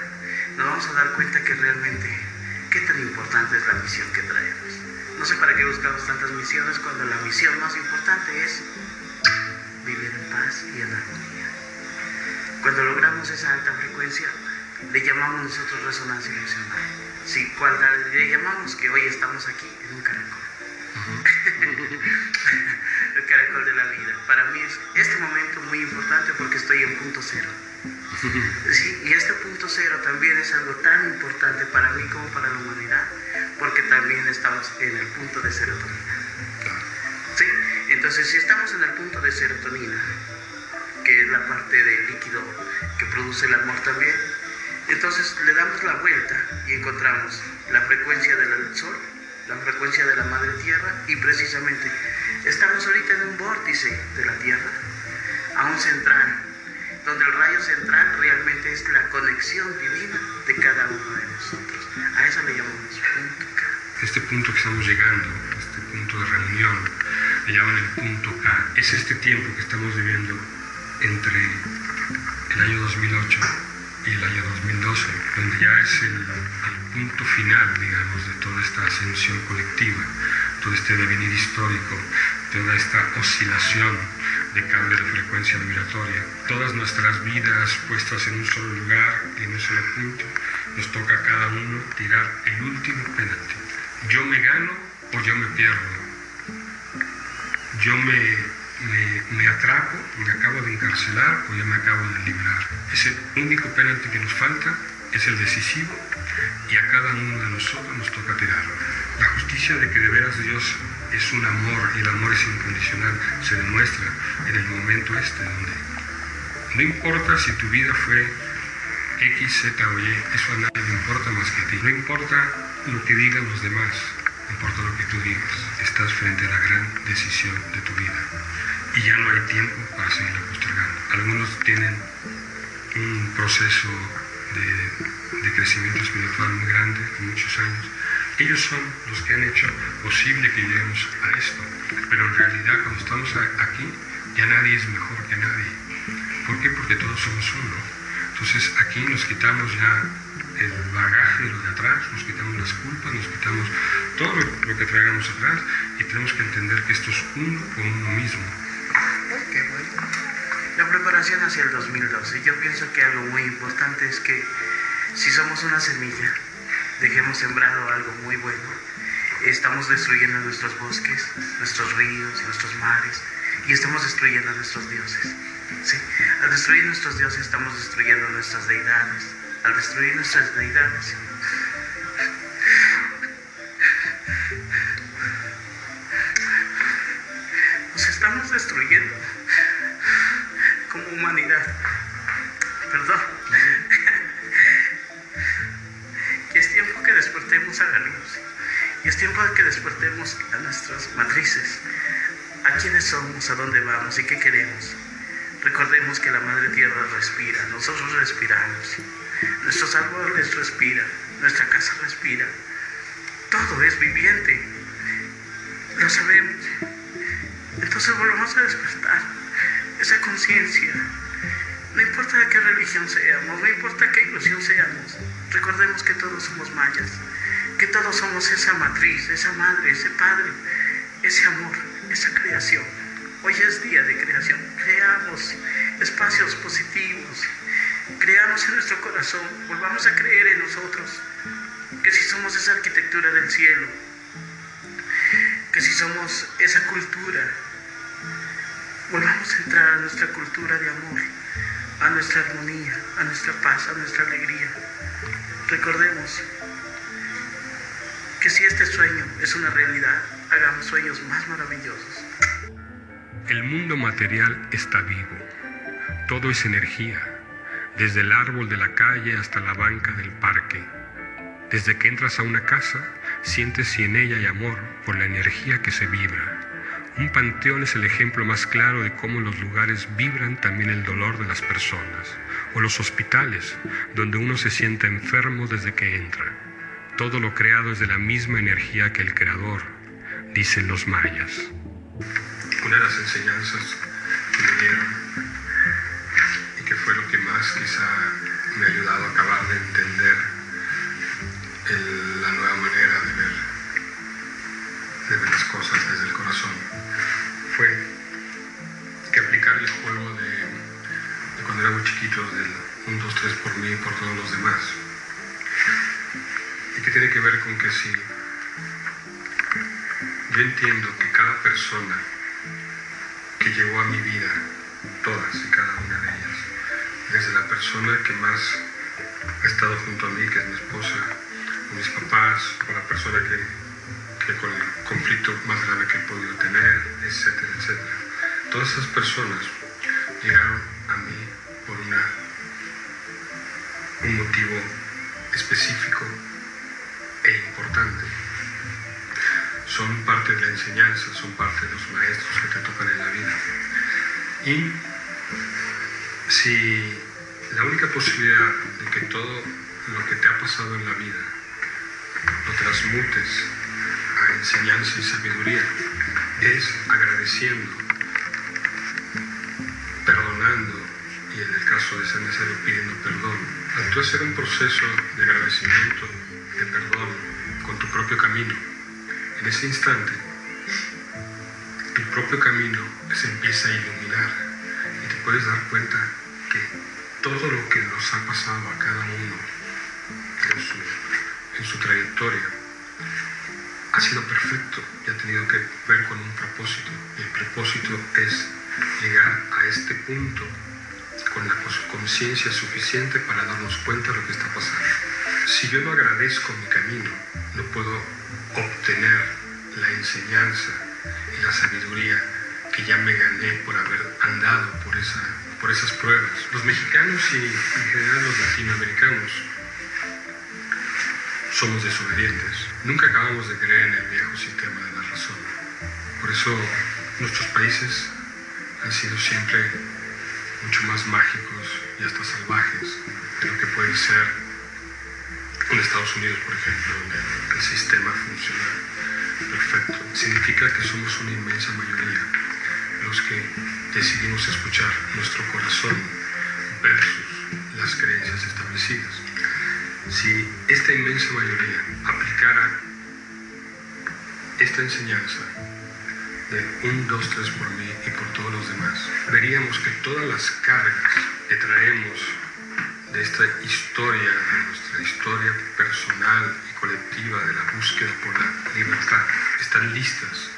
nos vamos a dar cuenta que realmente qué tan importante es la misión que traemos. No sé para qué buscamos tantas misiones cuando la misión más importante es vivir en paz y en armonía. Cuando logramos esa alta frecuencia, le llamamos nosotros resonancia emocional. Sí, cuando le llamamos que hoy estamos aquí en un caracol. el caracol de la vida. Para mí es este momento muy importante porque estoy en punto cero. Y este punto cero también es algo tan importante para mí como para la humanidad, porque también estamos en el punto de serotonina. ¿Sí? Entonces, si estamos en el punto de serotonina, que es la parte del líquido que produce el amor también, entonces le damos la vuelta y encontramos la frecuencia del sol, la frecuencia de la madre tierra y precisamente estamos ahorita en un vórtice de la tierra, a un central, donde el rayo central realmente es la conexión divina de cada uno de nosotros. A eso le llamamos punto K. Este punto que estamos llegando, este punto de reunión, le llaman el punto K, es este tiempo que estamos viviendo entre el año 2008 y el año 2012, donde ya es el, el punto final, digamos, de toda esta ascensión colectiva, todo este devenir histórico, toda esta oscilación de cambio de frecuencia vibratoria. Todas nuestras vidas puestas en un solo lugar, en un solo punto, nos toca a cada uno tirar el último penalti. Yo me gano o yo me pierdo. Yo me, me, atrapo, me acabo de encarcelar o yo me acabo de liberar. Ese único penalti que nos falta es el decisivo y a cada uno de nosotros nos toca tirarlo. La justicia de que de veras Dios es un amor y el amor es incondicional se demuestra en el momento este donde no importa si tu vida fue X, Z o Y, eso a nadie le importa más que a ti. No importa lo que digan los demás, importa lo que tú digas. Estás frente a la gran decisión de tu vida y ya no hay tiempo para seguirla postergando. Algunos tienen un proceso de, crecimiento espiritual muy grande, de muchos años. Ellos son los que han hecho posible que lleguemos a esto. Pero en realidad cuando estamos aquí, ya nadie es mejor que nadie. ¿Por qué? Porque todos somos uno. Entonces aquí nos quitamos ya el bagaje de lo de atrás, nos quitamos las culpas, nos quitamos todo lo que traigamos atrás y tenemos que entender que esto es uno con uno mismo. Qué bueno. La preparación hacia el 2012. Yo pienso que algo muy importante es que si somos una semilla, dejemos sembrado algo muy bueno. Estamos destruyendo nuestros bosques, nuestros ríos, nuestros mares y estamos destruyendo a nuestros dioses. ¿sí? Al destruir nuestros dioses estamos destruyendo nuestras deidades. Al destruir nuestras deidades nos estamos destruyendo como humanidad. Perdón. Y es tiempo de que despertemos a nuestras matrices. A quiénes somos, a dónde vamos y qué queremos. Recordemos que la Madre Tierra respira, nosotros respiramos. Nuestros árboles respiran, nuestra casa respira. Todo es viviente. Lo sabemos. Entonces volvamos a despertar esa conciencia. No importa de qué religión seamos, no importa qué ilusión seamos, recordemos que todos somos mayas, que todos somos esa matriz, esa madre, ese padre, ese amor, esa creación. Hoy es día de creación, creamos espacios positivos, creamos en nuestro corazón, volvamos a creer en nosotros, que si somos esa arquitectura del cielo, que si somos esa cultura, volvamos a entrar a nuestra cultura de amor, a nuestra armonía, a nuestra paz, a nuestra alegría. Recordemos que si este sueño es una realidad, hagamos sueños más maravillosos. El mundo material está vivo. Todo es energía, desde el árbol de la calle hasta la banca del parque. Desde que entras a una casa, sientes si en ella hay amor por la energía que se vibra. Un panteón es el ejemplo más claro de cómo los lugares vibran también el dolor de las personas. O los hospitales, donde uno se siente enfermo desde que entra. Todo lo creado es de la misma energía que el creador, dicen los mayas. Una de las enseñanzas que me dieron y que fue lo que más quizá me ha ayudado a acabar de entender la nueva manera de ver, de ver las cosas desde el corazón fue que aplicar el juego de, de cuando éramos chiquitos del 1, 2, 3 por mí y por todos los demás. Y que tiene que ver con que si yo entiendo que cada persona que llegó a mi vida, todas y cada una de ellas, desde la persona que más ha estado junto a mí, que es mi esposa, o mis papás, o la persona que, que con el conflicto más grave que he podido tener, etcétera, etcétera. Todas esas personas llegaron a mí por una, un motivo específico e importante. Son parte de la enseñanza, son parte de los maestros que te tocan en la vida. Y si la única posibilidad de que todo lo que te ha pasado en la vida lo transmutes a enseñanza y sabiduría es agradeciendo, perdonando y en el caso de ser necesario pidiendo perdón. Al tú hacer un proceso de agradecimiento, de perdón con tu propio camino, en ese instante tu propio camino se empieza a iluminar y te puedes dar cuenta que todo lo que nos ha pasado a cada uno en su, en su trayectoria ha sido perfecto y ha tenido que ver con un propósito. Y el propósito es llegar a este punto con la conciencia suficiente para darnos cuenta de lo que está pasando. Si yo no agradezco mi camino, no puedo obtener la enseñanza y la sabiduría que ya me gané por haber andado por, esa, por esas pruebas. Los mexicanos y en general los latinoamericanos somos desobedientes. Nunca acabamos de creer en el viejo sistema de la razón. Por eso nuestros países han sido siempre mucho más mágicos y hasta salvajes de lo que puede ser un Estados Unidos, por ejemplo, donde el sistema funciona perfecto. Significa que somos una inmensa mayoría los que decidimos escuchar nuestro corazón versus las creencias establecidas. Si esta inmensa mayoría aplicara esta enseñanza de un, dos, tres por mí y por todos los demás, veríamos que todas las cargas que traemos de esta historia, de nuestra historia personal y colectiva de la búsqueda por la libertad, están listas,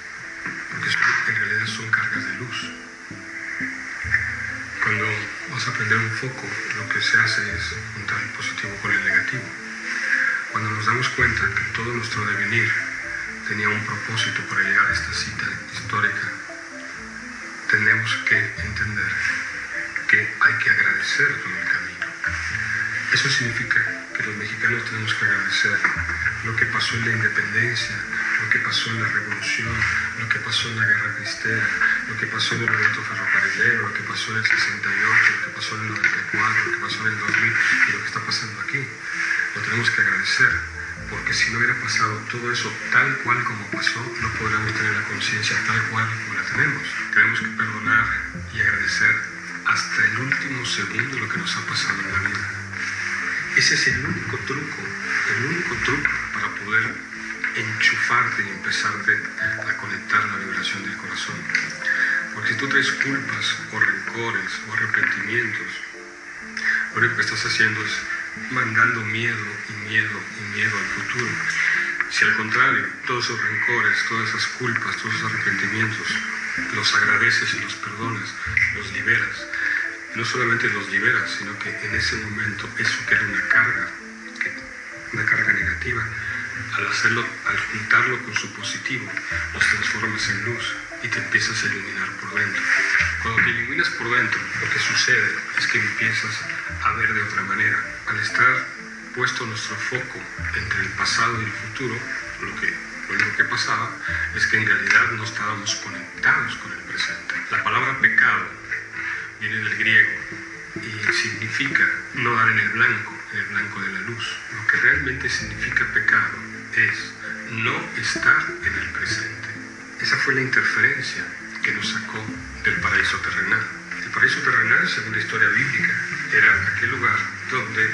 porque en realidad son cargas de luz. Cuando vas a prender un foco, lo que se hace es juntar el positivo con el negativo. Cuando nos damos cuenta que todo nuestro devenir tenía un propósito para llegar a esta cita histórica, tenemos que entender que hay que agradecer todo el. Eso significa que los mexicanos tenemos que agradecer lo que pasó en la independencia, lo que pasó en la revolución, lo que pasó en la guerra cristera, lo que pasó en el movimiento ferrocarrilero, lo que pasó en el 68, lo que pasó en el 94, lo que pasó en el 2000 y lo que está pasando aquí. Lo tenemos que agradecer, porque si no hubiera pasado todo eso tal cual como pasó, no podríamos tener la conciencia tal cual como la tenemos. Tenemos que perdonar y agradecer hasta el último segundo lo que nos ha pasado en la vida. Ese es el único truco, el único truco para poder enchufarte y empezarte a conectar la vibración del corazón. Porque si tú traes culpas o rencores o arrepentimientos, lo único que estás haciendo es mandando miedo y miedo y miedo al futuro. Si al contrario, todos esos rencores, todas esas culpas, todos esos arrepentimientos, los agradeces y los perdonas, los liberas, no solamente los liberas, sino que en ese momento eso que era una carga, una carga negativa, al hacerlo, al juntarlo con su positivo, los transformas en luz y te empiezas a iluminar por dentro. Cuando te iluminas por dentro, lo que sucede es que empiezas a ver de otra manera. Al estar puesto nuestro foco entre el pasado y el futuro, lo que lo único que pasaba es que en realidad no estábamos conectados con el presente. La palabra pecado viene del griego y significa no dar en el blanco, en el blanco de la luz. Lo que realmente significa pecado es no estar en el presente. Esa fue la interferencia que nos sacó del paraíso terrenal. El paraíso terrenal, según la historia bíblica, era aquel lugar donde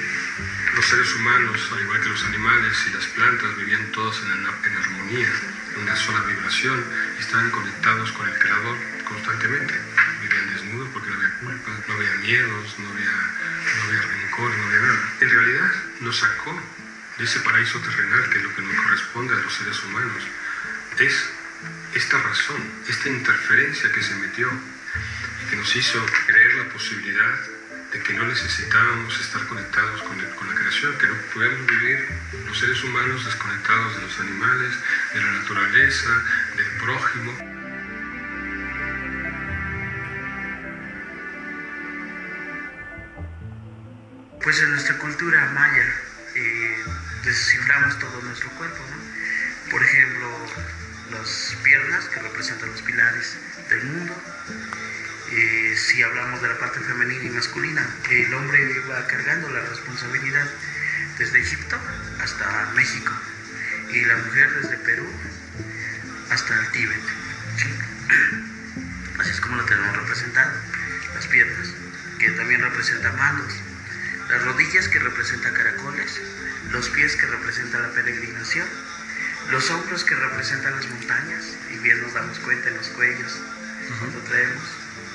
los seres humanos, al igual que los animales y las plantas, vivían todos en, en armonía, en una sola vibración, y estaban conectados con el Creador constantemente. Vivían desnudos porque no había no había miedos, no había, no había rencor, no había nada. En realidad nos sacó de ese paraíso terrenal, que es lo que nos corresponde a los seres humanos, es esta razón, esta interferencia que se metió y que nos hizo creer la posibilidad de que no necesitábamos estar conectados con, con la creación, que no podemos vivir los seres humanos desconectados de los animales, de la naturaleza, del prójimo. Pues en nuestra cultura maya eh, desciframos todo nuestro cuerpo. Por ejemplo, las piernas que representan los pilares del mundo. Eh, si hablamos de la parte femenina y masculina, el hombre va cargando la responsabilidad desde Egipto hasta México y la mujer desde Perú hasta el Tíbet. ¿sí? Así es como lo tenemos representado. Las piernas, que también representan manos. Las rodillas que representan caracoles. Los pies que representan la peregrinación. Los hombros que representan las montañas. Y bien nos damos cuenta en los cuellos cuando traemos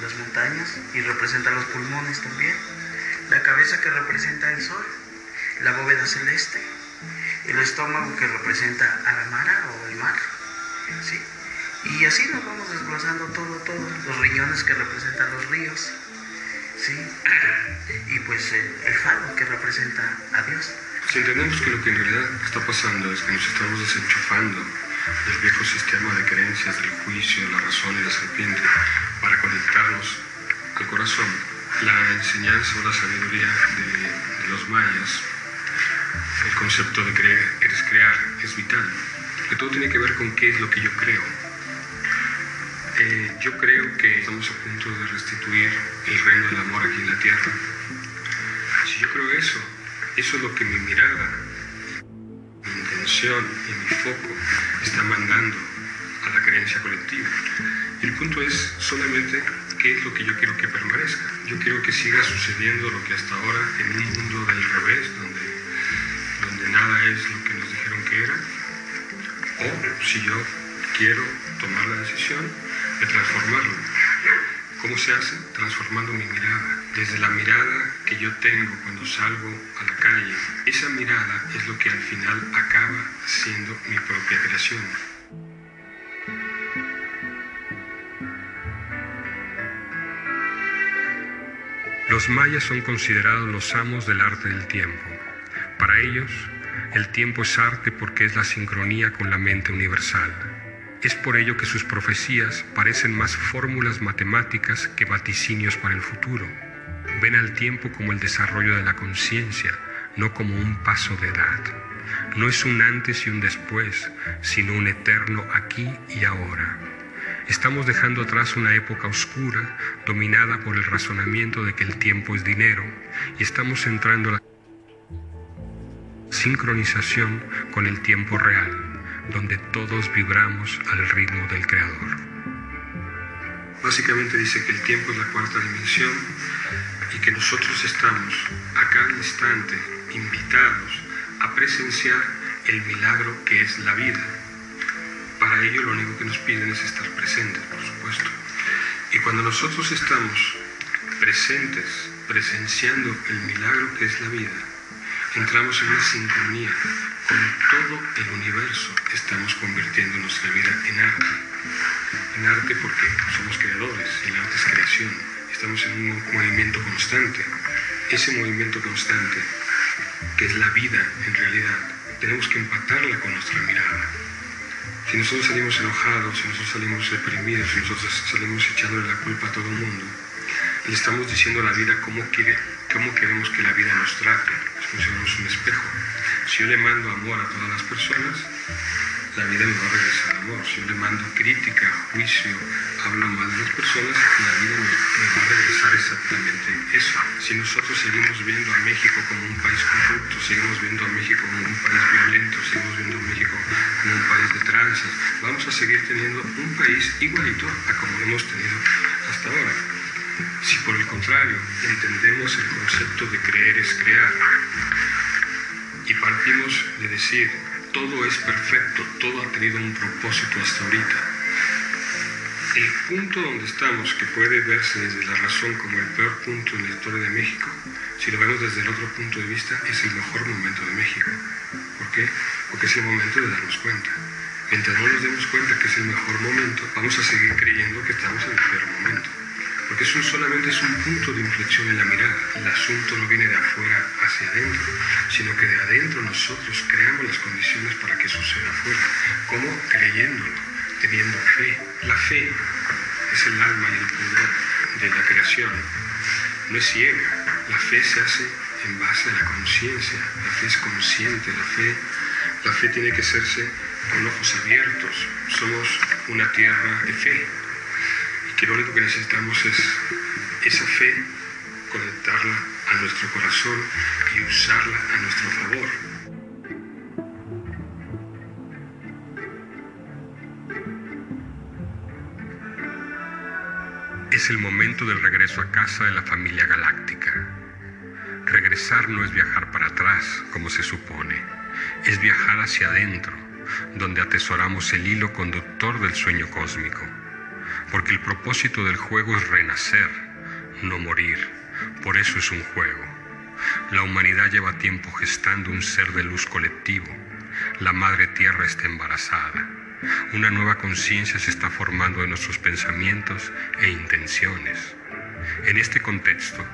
las montañas. Y representan los pulmones también. La cabeza que representa el sol. La bóveda celeste. El estómago que representa a la mara o el mar. ¿sí? Y así nos vamos desglosando todo, todo. Los riñones que representan los ríos. ¿Sí? Y pues el, el faro que representa a Dios. Si entendemos que lo que en realidad está pasando es que nos estamos desenchufando del viejo sistema de creencias, del juicio, la razón y la serpiente, para conectarnos al corazón, la enseñanza o la sabiduría de, de los mayas, el concepto de creer, eres crear, es vital. Que todo tiene que ver con qué es lo que yo creo. Eh, yo creo que estamos a punto de restituir el reino del amor aquí en la tierra. Si yo creo eso, eso es lo que mi mirada, mi intención y mi foco está mandando a la creencia colectiva. El punto es solamente qué es lo que yo quiero que permanezca. Yo quiero que siga sucediendo lo que hasta ahora en un mundo del revés, donde nada es lo que nos dijeron que era, o si yo quiero tomar la decisión de transformarlo. ¿Cómo se hace? Transformando mi mirada. Desde la mirada que yo tengo cuando salgo a la calle, esa mirada es lo que al final acaba siendo mi propia creación. Los mayas son considerados los amos del arte del tiempo. Para ellos, el tiempo es arte porque es la sincronía con la mente universal. Es por ello que sus profecías parecen más fórmulas matemáticas que vaticinios para el futuro. Ven al tiempo como el desarrollo de la conciencia, no como un paso de edad. No es un antes y un después, sino un eterno aquí y ahora. Estamos dejando atrás una época oscura dominada por el razonamiento de que el tiempo es dinero y estamos entrando a la sincronización con el tiempo real, donde todos vibramos al ritmo del Creador. Básicamente dice que el tiempo es la cuarta dimensión y que nosotros estamos a cada instante invitados a presenciar el milagro que es la vida. Para ello lo único que nos piden es estar presentes, por supuesto. Y cuando nosotros estamos presentes, presenciando el milagro que es la vida, entramos en una sincronía todo el universo. Estamos convirtiendo nuestra vida en arte. En arte porque somos creadores, el arte es creación. Estamos en un movimiento constante. Ese movimiento constante, que es la vida en realidad, tenemos que empatarla con nuestra mirada. Si nosotros salimos enojados, si nosotros salimos deprimidos, si nosotros salimos echándole la culpa a todo el mundo, le estamos diciendo a la vida cómo, quiere, cómo queremos que la vida nos trate. Es como si fuéramos un espejo. Si yo le mando amor a todas las personas, la vida me va a regresar amor. Si yo le mando crítica, juicio, hablo mal de las personas, la vida me, me va a regresar exactamente eso. Si nosotros seguimos viendo a México como un país corrupto, seguimos viendo a México como un país violento, seguimos viendo a México como un país de tranzas, vamos a seguir teniendo un país igualito a como hemos tenido hasta ahora. Si por el contrario entendemos el concepto de creer es crear y partimos de decir todo es perfecto, todo ha tenido un propósito hasta ahorita, el punto donde estamos, que puede verse desde la razón como el peor punto en la historia de México, si lo vemos desde el otro punto de vista, es el mejor momento de México. ¿Por qué? Porque es el momento de darnos cuenta. Mientras no nos demos cuenta que es el mejor momento, vamos a seguir creyendo que estamos en el peor momento. Eso solamente es un punto de inflexión en la mirada. El asunto no viene de afuera hacia adentro, sino que de adentro nosotros creamos las condiciones para que suceda afuera. ¿Cómo? Creyéndolo, teniendo fe. La fe es el alma y el poder de la creación. No es ciega. La fe se hace en base a la conciencia. La fe es consciente. La fe, la fe tiene que hacerse con ojos abiertos. Somos una tierra de fe que lo único que necesitamos es esa fe, conectarla a nuestro corazón y usarla a nuestro favor. Es el momento del regreso a casa de la familia galáctica. Regresar no es viajar para atrás, como se supone, es viajar hacia adentro, donde atesoramos el hilo conductor del sueño cósmico porque el propósito del juego es renacer, no morir. Por eso es un juego. La humanidad lleva tiempo gestando un ser de luz colectivo. La madre tierra está embarazada. Una nueva conciencia se está formando de nuestros pensamientos e intenciones. En este contexto,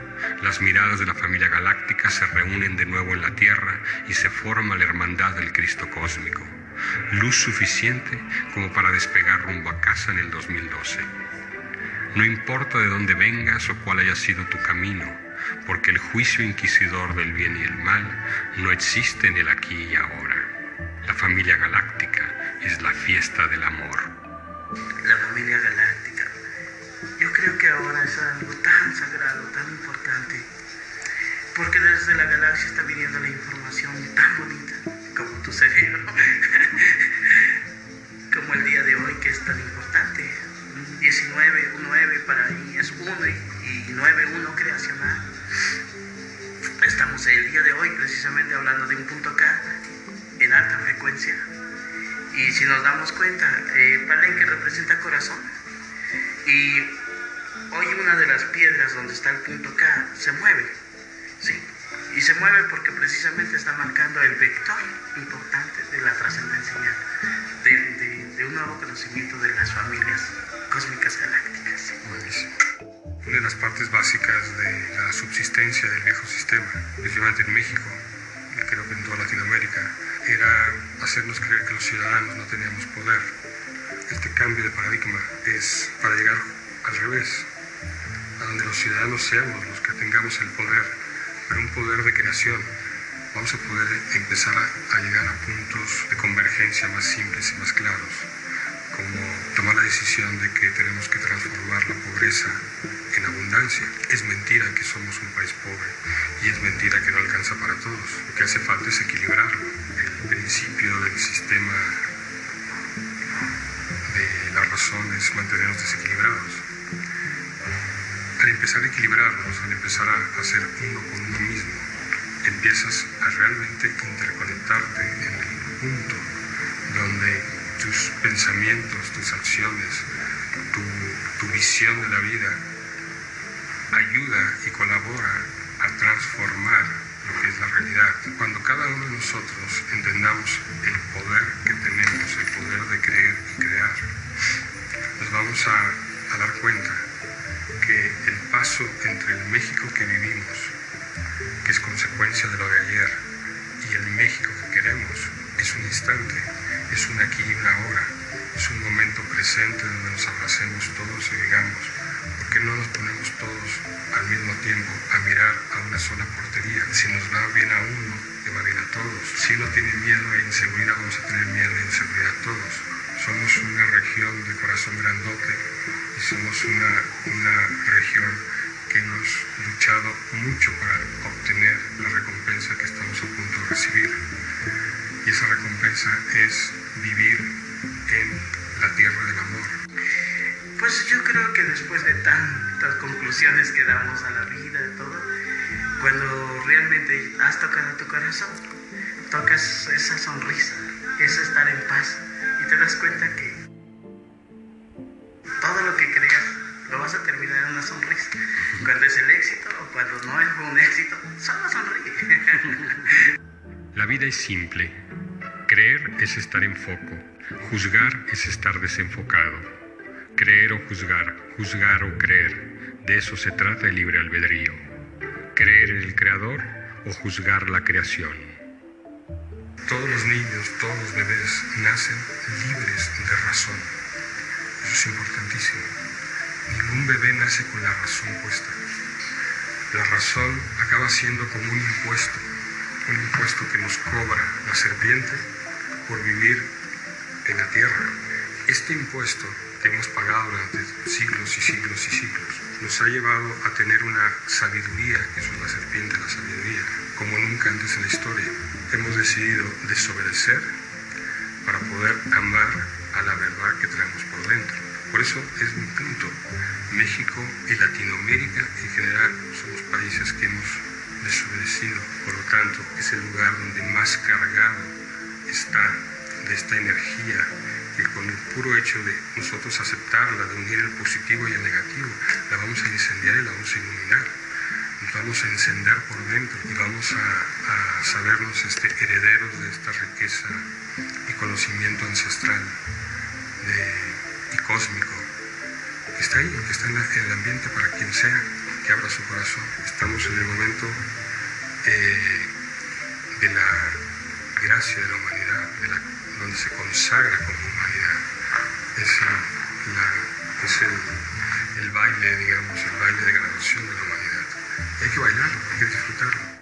las miradas de la familia galáctica se reúnen de nuevo en la Tierra y se forma la hermandad del Cristo cósmico luz suficiente como para despegar rumbo a casa en el 2012. No importa de dónde vengas o cuál haya sido tu camino, porque el juicio inquisidor del bien y el mal no existe en el aquí y ahora. La familia galáctica es la fiesta del amor. La familia galáctica. Yo creo que ahora es algo tan sagrado, tan importante, porque desde la galaxia está viniendo la información tan bonita como tu cerebro, como el día de hoy que es tan importante. 19, 9 para ahí es 1 y, y 9, 1 creacional. Estamos el día de hoy precisamente hablando de un punto K en alta frecuencia. Y si nos damos cuenta, eh, Palenque representa corazón. Y hoy una de las piedras donde está el punto K se mueve. ¿sí? Y se mueve porque precisamente está marcando el vector importante de la trascendencia, de, de, de un nuevo conocimiento de las familias cósmicas galácticas. Buenísimo. Una de las partes básicas de la subsistencia del viejo sistema, principalmente en México, y creo que en toda Latinoamérica, era hacernos creer que los ciudadanos no teníamos poder. Este cambio de paradigma es para llegar al revés, a donde los ciudadanos seamos los que tengamos el poder, pero un poder de creación. Vamos a poder empezar a, llegar a puntos de convergencia más simples y más claros como tomar la decisión de que tenemos que transformar la pobreza en abundancia. Es mentira que somos un país pobre y es mentira que no alcanza para todos. Lo que hace falta es equilibrarlo. El principio del sistema de la razón es mantenernos desequilibrados. Al empezar a equilibrarnos, al empezar a hacer uno con uno mismo, empiezas a realmente interconectarte en el punto donde tus pensamientos, tus acciones, tu, tu, visión de la vida ayuda y colabora a transformar lo que es la realidad. Cuando cada uno de nosotros entendamos el poder que tenemos, el poder de creer y crear, nos vamos a, a dar cuenta que el paso entre el México que vivimos, que es consecuencia de lo de ayer, y el México que queremos, es un instante es un aquí y una ahora, es un momento presente donde nos abracemos todos y digamos, ¿por qué no nos ponemos todos al mismo tiempo a mirar a una sola portería? Si nos va bien a uno, le va bien a todos. Si uno tiene miedo e inseguridad, vamos a tener miedo e inseguridad todos. Somos una región de corazón grandote y somos una, una región que hemos luchado mucho para obtener la recompensa que estamos a punto de recibir. Y esa recompensa es vivir en la tierra del amor. Pues yo creo que después de tantas conclusiones que damos a la vida, todo, cuando realmente has tocado tu corazón, tocas esa sonrisa, ese estar en paz y te das cuenta que La vida es simple. Creer es estar en foco. Juzgar es estar desenfocado. Creer o juzgar, juzgar o creer. De eso se trata el libre albedrío. Creer en el Creador o juzgar la creación. Todos los niños, todos los bebés nacen libres de razón. Eso es importantísimo. Ningún bebé nace con la razón puesta. La razón acaba siendo como un impuesto, un impuesto que nos cobra la serpiente por vivir en la tierra. Este impuesto que hemos pagado durante siglos y siglos y siglos nos ha llevado a tener una sabiduría, que es la serpiente, la sabiduría, como nunca antes en la historia. Hemos decidido desobedecer para poder amar a la verdad que tenemos por dentro. Por eso es mi punto. México y Latinoamérica en general somos países que hemos desobedecido. Por lo tanto, es el lugar donde más cargado está de esta energía que con el puro hecho de nosotros aceptarla, de unir el positivo y el negativo, la vamos a incendiar y la vamos a iluminar. Nos vamos a encender por dentro y vamos a, sabernos este, herederos de esta riqueza y conocimiento ancestral y cósmico que está ahí, que está en, el ambiente para quien sea que abra su corazón. Estamos en el momento eh, de la gracia de la humanidad, donde se consagra como humanidad. Es, el, baile, digamos, el baile de graduación de la humanidad. Hay que bailarlo, hay que disfrutarlo.